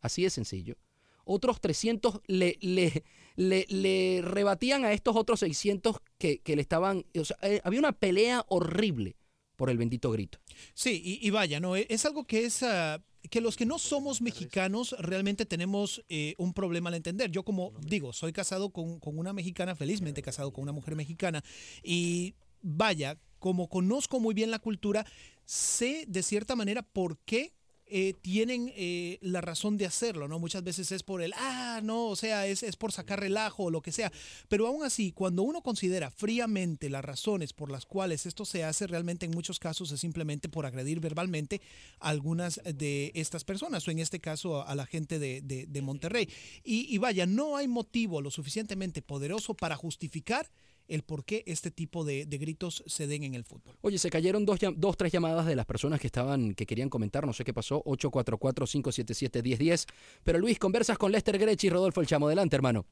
así de sencillo. Otros 300 le, le, le, le rebatían a estos otros 600 que, que le estaban... O sea, eh, había una pelea horrible por el bendito grito. Sí, y, vaya, ¿no? Es algo que es... ah, que los que no somos mexicanos realmente tenemos eh, un problema al entender. Yo como digo, soy casado con, con una mexicana, felizmente casado con una mujer mexicana, y vaya, como conozco muy bien la cultura, sé de cierta manera por qué eh, tienen eh, la razón de hacerlo, ¿no? Muchas veces es por el, ah, no, o sea, es, es por sacar relajo o lo que sea. Pero aún así, cuando uno considera fríamente las razones por las cuales esto se hace, realmente en muchos casos es simplemente por agredir verbalmente a algunas de estas personas, o en este caso a, a la gente de, de- de Monterrey. Y, y vaya, no hay motivo lo suficientemente poderoso para justificar el por qué este tipo de, de gritos se den en el fútbol. Oye, se cayeron dos, dos, tres llamadas de las personas que estaban, que querían comentar, no sé qué pasó, 844-577-1010. Pero Luis, conversas con Lester Grech y Rodolfo El Chamo. Adelante, hermano.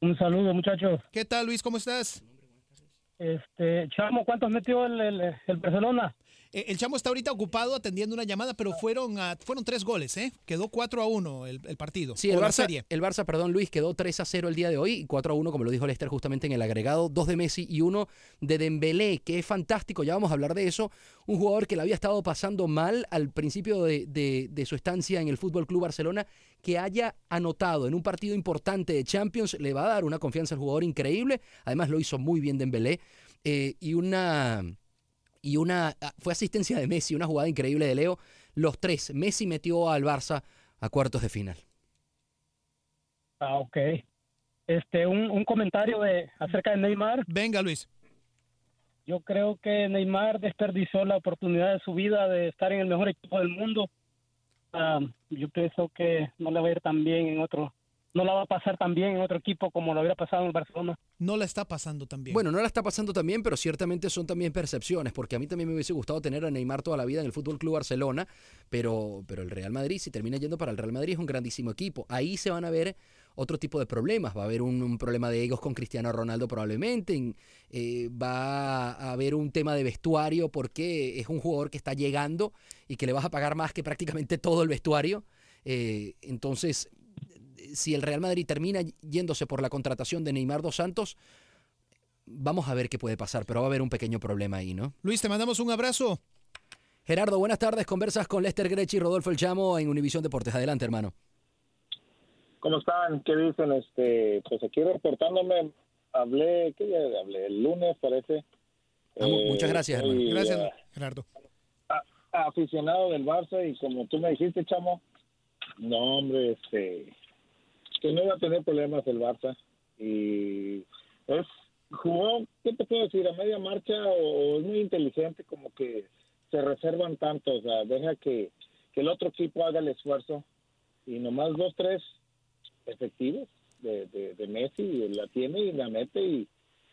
Un saludo, muchachos. ¿Qué tal, Luis? ¿Cómo estás? Este, Chamo, ¿cuántos metió el, el, el Barcelona? Eh, El Chamo está ahorita ocupado atendiendo una llamada, pero fueron, a- fueron tres goles, ¿eh? Quedó 4 a 1 el, el partido. Sí, el Barça, serie. el Barça, perdón, Luis, quedó 3 a 0 el día de hoy y 4 a 1, como lo dijo Lester justamente en el agregado. Dos de Messi y uno de Dembélé, que es fantástico, ya vamos a hablar de eso. Un jugador que le había estado pasando mal al principio de, de- de su estancia en el Fútbol Club Barcelona, que haya anotado en un partido importante de Champions le va a dar una confianza al jugador increíble. Además lo hizo muy bien Dembélé. Eh, y una y una ah, fue asistencia de Messi, una jugada increíble de Leo. Los tres, Messi metió al Barça a cuartos de final. Ah, ok. Este, un, un comentario de acerca de Neymar. Venga, Luis. Yo creo que Neymar desperdició la oportunidad de su vida de estar en el mejor equipo del mundo. Ah, yo pienso que no le va a ir tan bien en otro, no la va a pasar tan bien en otro equipo como lo hubiera pasado en el Barcelona. No la está pasando tan bien. Bueno, no la está pasando tan bien, pero ciertamente son también percepciones, porque a mí también me hubiese gustado tener a Neymar toda la vida en el Fútbol Club Barcelona, pero, pero el Real Madrid, si termina yendo para el Real Madrid, es un grandísimo equipo. Ahí se van a ver otro tipo de problemas. Va a haber un, un problema de egos con Cristiano Ronaldo probablemente. en- eh, va a haber un tema de vestuario porque es un jugador que está llegando y que le vas a pagar más que prácticamente todo el vestuario. Eh, entonces, si el Real Madrid termina yéndose por la contratación de Neymar dos Santos, vamos a ver qué puede pasar, pero va a haber un pequeño problema ahí, ¿no? Luis, te mandamos un abrazo. Gerardo, buenas tardes. Conversas con Lester Grechi y Rodolfo El Chamo en Univisión Deportes. Adelante, hermano. ¿Cómo están? ¿Qué dicen? Este, pues aquí reportándome, hablé, ¿qué día hablé? El lunes parece. Ah, mu- Eh, muchas gracias, soy, hermano. Gracias, eh, Gerardo. a- aficionado del Barça y como tú me dijiste, chamo, no, hombre, este, que no iba a tener problemas el Barça y es jugó, ¿qué te puedo decir? A media marcha o, es muy inteligente, como que se reservan tanto, o sea, deja que, que el otro equipo haga el esfuerzo y nomás dos, tres efectivos de, de, de Messi la tiene y la mete y,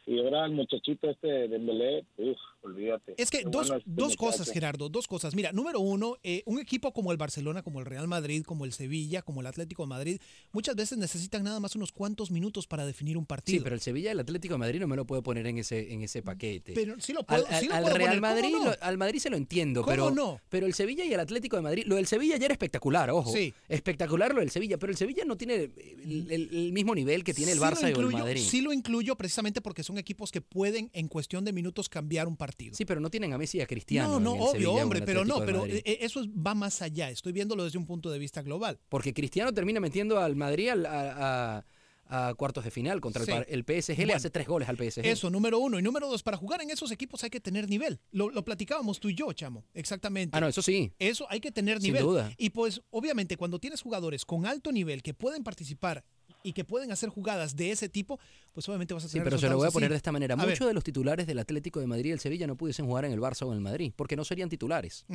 y ahora el muchachito este de Dembélé, uff, olvídate. Es que dos, bueno este dos cosas. Gerardo, dos cosas. Mira, número uno, eh, un equipo como el Barcelona, como el Real Madrid, como el Sevilla, como el Atlético de Madrid, muchas veces necesitan nada más unos cuantos minutos para definir un Sí, partido. pero el Sevilla y el Atlético de Madrid no me lo puedo poner en ese, en ese paquete. Pero sí lo puedo- al, sí lo al puedo Real poner, ¿cómo Madrid, no? lo- al Madrid se lo entiendo, ¿Cómo pero, no? pero el Sevilla y el Atlético de Madrid, lo del Sevilla ya era espectacular, ojo. Sí. Espectacular lo del Sevilla, pero el Sevilla no tiene el, el- el mismo nivel que tiene el Sí Barça y el Madrid. Sí lo incluyo precisamente porque son equipos que pueden en cuestión de minutos cambiar un partido. Sí, pero no tienen a Messi y a Cristiano. no, no, obvio, Sevilla hombre, pero no, pero eh, eso es- va más allá. Estoy viéndolo desde un punto de vista global. Porque Cristiano termina metiendo al Madrid al- a, a- a cuartos de final contra el Sí. el, PSG, le hace tres goles al PSG. Eso, número uno. Y número dos, para jugar en esos equipos hay que tener nivel. Lo, lo platicábamos tú y yo, chamo. Exactamente. Ah, no, eso sí. Eso hay que tener Sin nivel. duda. Y pues, obviamente, cuando tienes jugadores con alto nivel que pueden participar y que pueden hacer jugadas de ese tipo, pues obviamente vas a Sí, tener pero se lo voy a poner así. de esta manera. A ver. Muchos de los titulares del Atlético de Madrid y el Sevilla no pudiesen jugar en el Barça o en el Madrid, porque no serían titulares.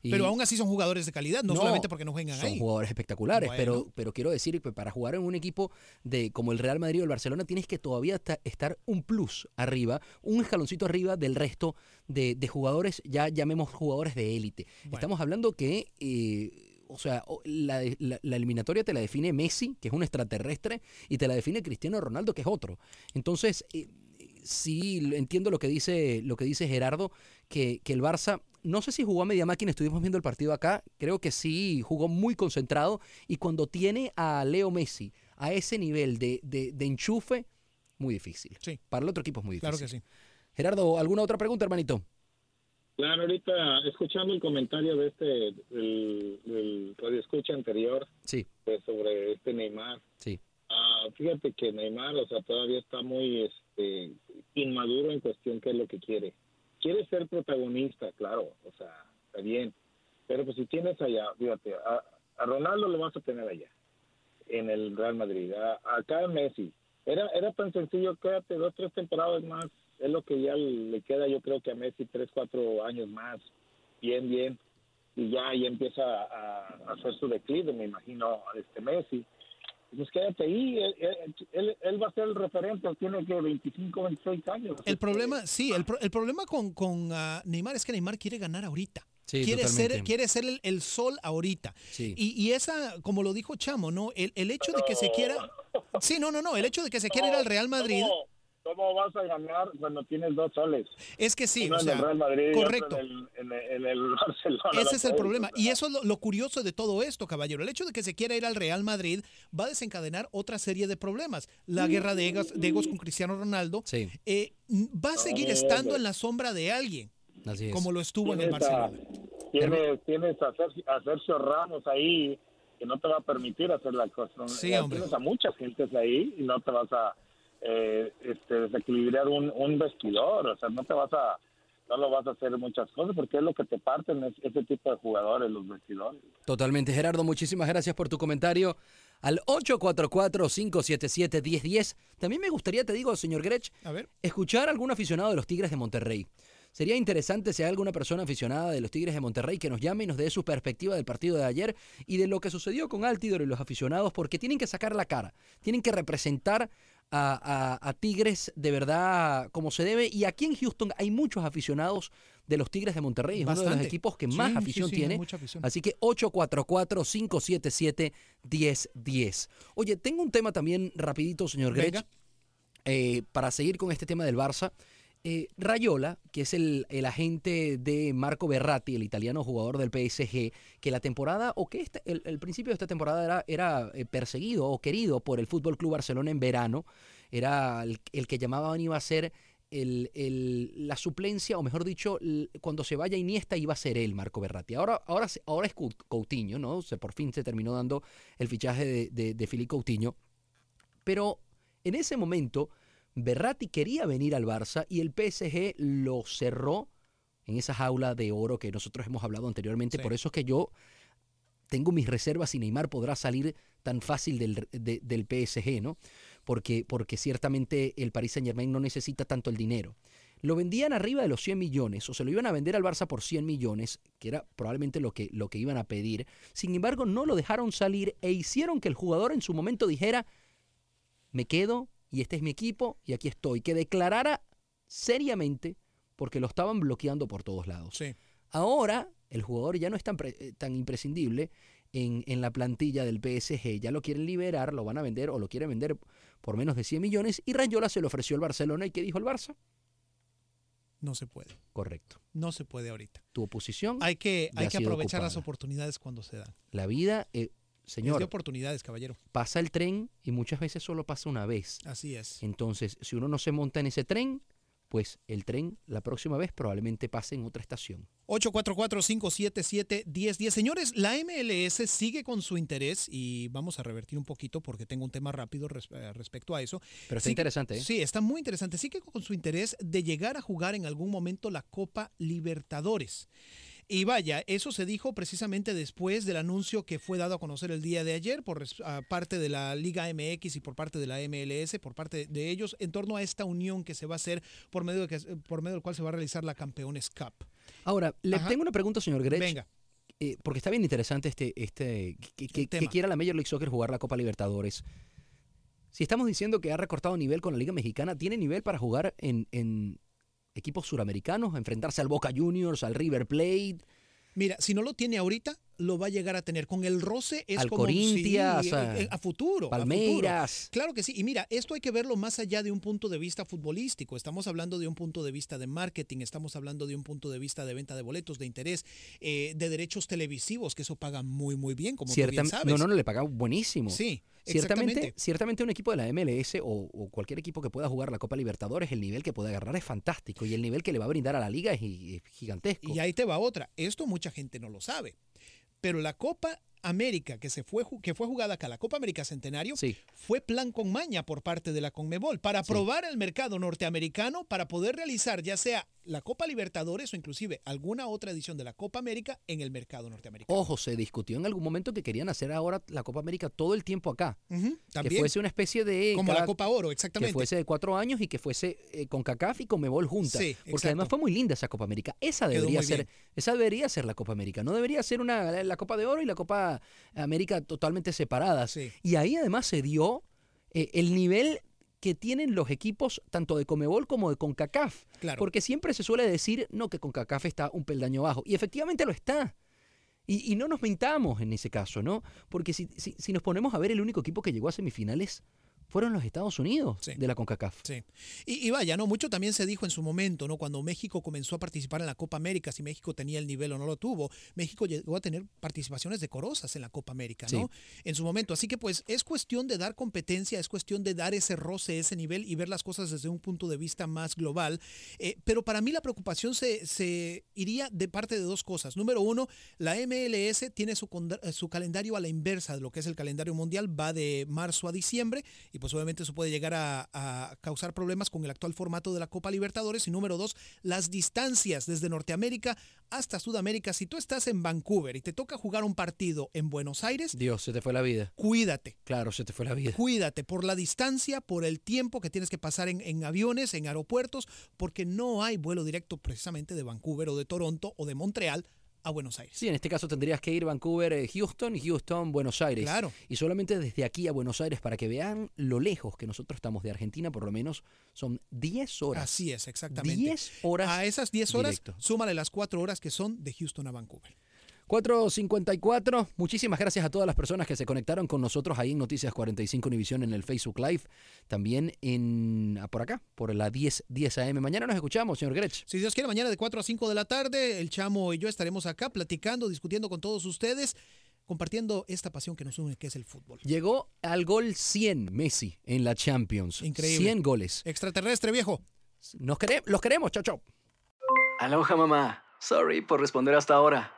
Y- Pero aún así son jugadores de calidad, no, solamente porque no juegan son ahí. jugadores espectaculares, Bueno. pero, pero quiero decir que para jugar en un equipo de como el Real Madrid o el Barcelona tienes que todavía esta- estar un plus arriba, un escaloncito arriba del resto de, de jugadores, ya llamemos jugadores de élite. Estamos hablando que, eh, o sea, o- la, la- la eliminatoria te la define Messi, que es un extraterrestre, y te la define Cristiano Ronaldo, que es otro. Entonces, eh, sí entiendo lo que dice lo que dice Gerardo que, que el Barça no sé si jugó a media máquina estuvimos viendo el partido acá creo que sí jugó muy concentrado y cuando tiene a Leo Messi a ese nivel de, de- de enchufe muy difícil Sí. para el otro equipo es muy difícil Claro que sí. Gerardo alguna otra pregunta hermanito Claro, ahorita escuchando el comentario de este, del, del radio escucha anterior, sí pues, sobre este Neymar. Sí. Ah, fíjate que Neymar, o sea, todavía está muy este, inmaduro en cuestión qué es lo que quiere. Quiere ser protagonista, claro, o sea, está bien. Pero pues si tienes allá, fíjate, a, a Ronaldo lo vas a tener allá, en el Real Madrid. A, acá Messi. Era, era tan sencillo, quédate dos, tres temporadas más. Es lo que ya le queda, yo creo que a Messi tres, cuatro años más. Bien, bien. Y ya, ya empieza a, a hacer su declive, me imagino, este Messi. Pues quédate ahí, él, él- él- va a ser el referente, él tiene que 25, 26 años. El problema, sí, el, pro- el problema con, con ah, Neymar es que Neymar quiere ganar ahorita. Sí, quiere ser, quiere ser el, el sol ahorita. Sí. Y, y esa, como lo dijo Chamo, ¿no? El, el hecho de que se quiera. Sí, no, no, no. El hecho de que se quiera ir al Real Madrid. ¿Cómo, cómo vas a ganar cuando tienes dos soles? Es que sí, Uno o en sea, el Real Madrid y otro correcto. En el, en el- en el Barcelona. Ese es el problema. Y eso es lo, lo curioso de todo esto, caballero. El hecho de que se quiera ir al Real Madrid va a desencadenar otra serie de problemas. La guerra de egos, de egos con Cristiano Ronaldo Sí. eh, va a seguir No, estando en la sombra de alguien, así es como lo estuvo en el a- Barcelona. Tienes, tienes a, Sergio, a Sergio Ramos ahí que no te va a permitir hacer la cosa. Sí, hombre. Tienes a muchas gentes ahí y no te vas a eh, este, desequilibrar un, un vestidor, o sea, no te vas a no lo vas a hacer muchas cosas porque es lo que te parten es, ese tipo de jugadores, los vestidores. Totalmente, Gerardo. Muchísimas gracias por tu comentario. Al 844-577-1010. También me gustaría, te digo, señor Grech, A ver. escuchar a algún aficionado de los Tigres de Monterrey. Sería interesante si hay alguna persona aficionada de los Tigres de Monterrey que nos llame y nos dé su perspectiva del partido de ayer y de lo que sucedió con Altidor y los aficionados, porque tienen que sacar la cara, tienen que representar a, a- a Tigres de verdad como se debe. Y aquí en Houston hay muchos aficionados de los Tigres de Monterrey, es uno de los equipos que Sí, más sí, afición sí, tiene. mucha afición. Así que 844-577-1010. Oye, tengo un tema también rapidito, señor Grech, Venga. eh, para seguir con este tema del Barça. Eh, Rayola, que es el, el agente de Marco Berratti, el italiano jugador del PSG, que la temporada, o que este- el, principio de esta temporada era, era eh, perseguido o querido por el Fútbol Club Barcelona en verano, era el, el que llamaban iba a ser el- el- la suplencia, o mejor dicho, cuando se vaya Iniesta iba a ser él, Marco Berratti. Ahora, ahora, ahora es Cou- Coutinho, ¿no? Se, por fin se terminó dando el fichaje de, de, de Filipe Coutinho. Pero en ese momento, Berratti quería venir al Barça y el PSG lo cerró en esa jaula de oro que nosotros hemos hablado anteriormente. Por eso es que yo tengo mis reservas si Neymar podrá salir tan fácil del, de- del PSG, ¿no? Porque, porque ciertamente el Paris Saint Germain no necesita tanto el dinero. Lo vendían arriba de los 100 millones o se lo iban a vender al Barça por 100 millones, que era probablemente lo que, lo que iban a pedir. Sin embargo, no lo dejaron salir e hicieron que el jugador en su momento dijera, me quedo y este es mi equipo y aquí estoy. Que declarara seriamente porque lo estaban bloqueando por todos lados. Sí. Ahora el jugador ya no es tan, eh, tan imprescindible en, en la plantilla del PSG. Ya lo quieren liberar, lo van a vender o lo quieren vender por menos de 100 millones. Y Rayola se lo ofreció al Barcelona. ¿Y qué dijo el Barça? No se puede. Correcto. No se puede ahorita. Tu oposición. Hay que, hay ha que aprovechar las oportunidades cuando se dan. La vida, eh, Es señor, de oportunidades, caballero. pasa el tren y muchas veces solo pasa una vez. Así es. Entonces, si uno no se monta en ese tren, pues el tren la próxima vez probablemente pase en otra estación. 844-577-1010. Señores, la MLS sigue con su interés y vamos a revertir un poquito porque tengo un tema rápido res- eh, respecto a eso. Pero está Sigue- interesante, ¿eh? Sí, está muy interesante. Sigue con su interés de llegar a jugar en algún momento la Copa Libertadores. Y vaya, eso se dijo precisamente después del anuncio que fue dado a conocer el día de ayer por parte de la Liga MX y por parte de la MLS, por parte de ellos, en torno a esta unión que se va a hacer por medio, de que, por medio del cual se va a realizar la Campeones Cup. Ahora, le Ajá. tengo una pregunta, señor Grech. Venga. eh, porque está bien interesante este, este que, que- que tema. quiera la Major League Soccer jugar la Copa Libertadores. Si estamos diciendo que ha recortado nivel con la Liga Mexicana, ¿tiene nivel para jugar en, en equipos suramericanos? ¿Enfrentarse al Boca Juniors, al River Plate? Mira, si no lo tiene ahorita, lo va a llegar a tener. Con el roce es Al como Corinthians, sí, a- eh, a, futuro. a Palmeiras. futuro. Claro que sí. Y mira, esto hay que verlo más allá de un punto de vista futbolístico. Estamos hablando de un punto de vista de marketing, estamos hablando de un punto de vista de venta de boletos, de interés, eh, de derechos televisivos, que eso paga muy, muy bien, como tú Ciertam- bien sabes. no, no, no, le paga buenísimo. Sí, Ciertamente, ciertamente un equipo de la MLS o, o cualquier equipo que pueda jugar la Copa Libertadores, el nivel que puede agarrar es fantástico y el nivel que le va a brindar a la liga es gigantesco. Y ahí te va otra. Esto mucha gente no lo sabe. Pero la Copa América que se fue que fue jugada acá, la Copa América Centenario, fue plan con maña por parte de la Conmebol para probar el mercado norteamericano para poder realizar ya sea la Copa Libertadores o inclusive alguna otra edición de la Copa América en el mercado norteamericano. Ojo, se discutió en algún momento que querían hacer ahora la Copa América todo el tiempo acá. Que también. fuese una especie de... Como la Copa Oro, exactamente. Que fuese de cuatro años y que fuese eh, con CACAF y con Mebol juntas. Sí, porque exacto. además fue muy linda esa Copa América. Esa debería ser, bien. esa debería ser la Copa América. No debería ser una la Copa de Oro y la Copa América totalmente separadas. Y ahí además se dio eh, el nivel que tienen los equipos tanto de Comebol como de CONCACAF. Claro. Porque siempre se suele decir, no, que CONCACAF está un peldaño bajo. Y efectivamente lo está. Y, y no nos mintamos en ese caso, ¿no? Porque si, si, si nos ponemos a ver, el único equipo que llegó a semifinales fueron los Estados Unidos de la CONCACAF. Sí. Y, y, vaya, ¿no? Mucho también se dijo en su momento, ¿no? Cuando México comenzó a participar en la Copa América, si México tenía el nivel o no lo tuvo, México llegó a tener participaciones decorosas en la Copa América, ¿no? En su momento. Así que pues es cuestión de dar competencia, es cuestión de dar ese roce, ese nivel y ver las cosas desde un punto de vista más global. Eh, pero para mí la preocupación se, se, iría de parte de dos cosas. Número uno, la MLS tiene su, su calendario a la inversa de lo que es el calendario mundial, va de marzo a diciembre y pues obviamente eso puede llegar a, a, causar problemas con el actual formato de la Copa Libertadores. Y número dos, las distancias desde Norteamérica hasta Sudamérica. Si tú estás en Vancouver y te toca jugar un partido en Buenos Aires, Dios, se te fue la vida. Cuídate. Claro, se te fue la vida. Cuídate por la distancia, por el tiempo que tienes que pasar en, en aviones, en aeropuertos, porque no hay vuelo directo precisamente de Vancouver o de Toronto o de Montreal a Buenos Aires. Sí, en este caso tendrías que ir Vancouver, eh, Houston, Houston, Buenos Aires. Claro. Y solamente desde aquí a Buenos Aires, para que vean lo lejos que nosotros estamos de Argentina, por lo menos son 10 horas. Así es, exactamente. 10 horas. A esas 10 horas, directo. súmale las 4 horas que son de Houston a Vancouver. 454. Muchísimas gracias a todas las personas que se conectaron con nosotros ahí en Noticias 45 Univisión en el Facebook Live. También en por acá, por la 10, 10 AM. Mañana nos escuchamos, señor Gretsch. Si Dios quiere, mañana de 4 a 5 de la tarde, el Chamo y yo estaremos acá platicando, discutiendo con todos ustedes, compartiendo esta pasión que nos une, que es el fútbol. Llegó al gol 100 Messi en la Champions. Increíble. 100 goles. Extraterrestre, viejo. Nos quere los queremos, chao, chao. Aloha, mamá. Sorry por responder hasta ahora.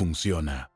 funciona.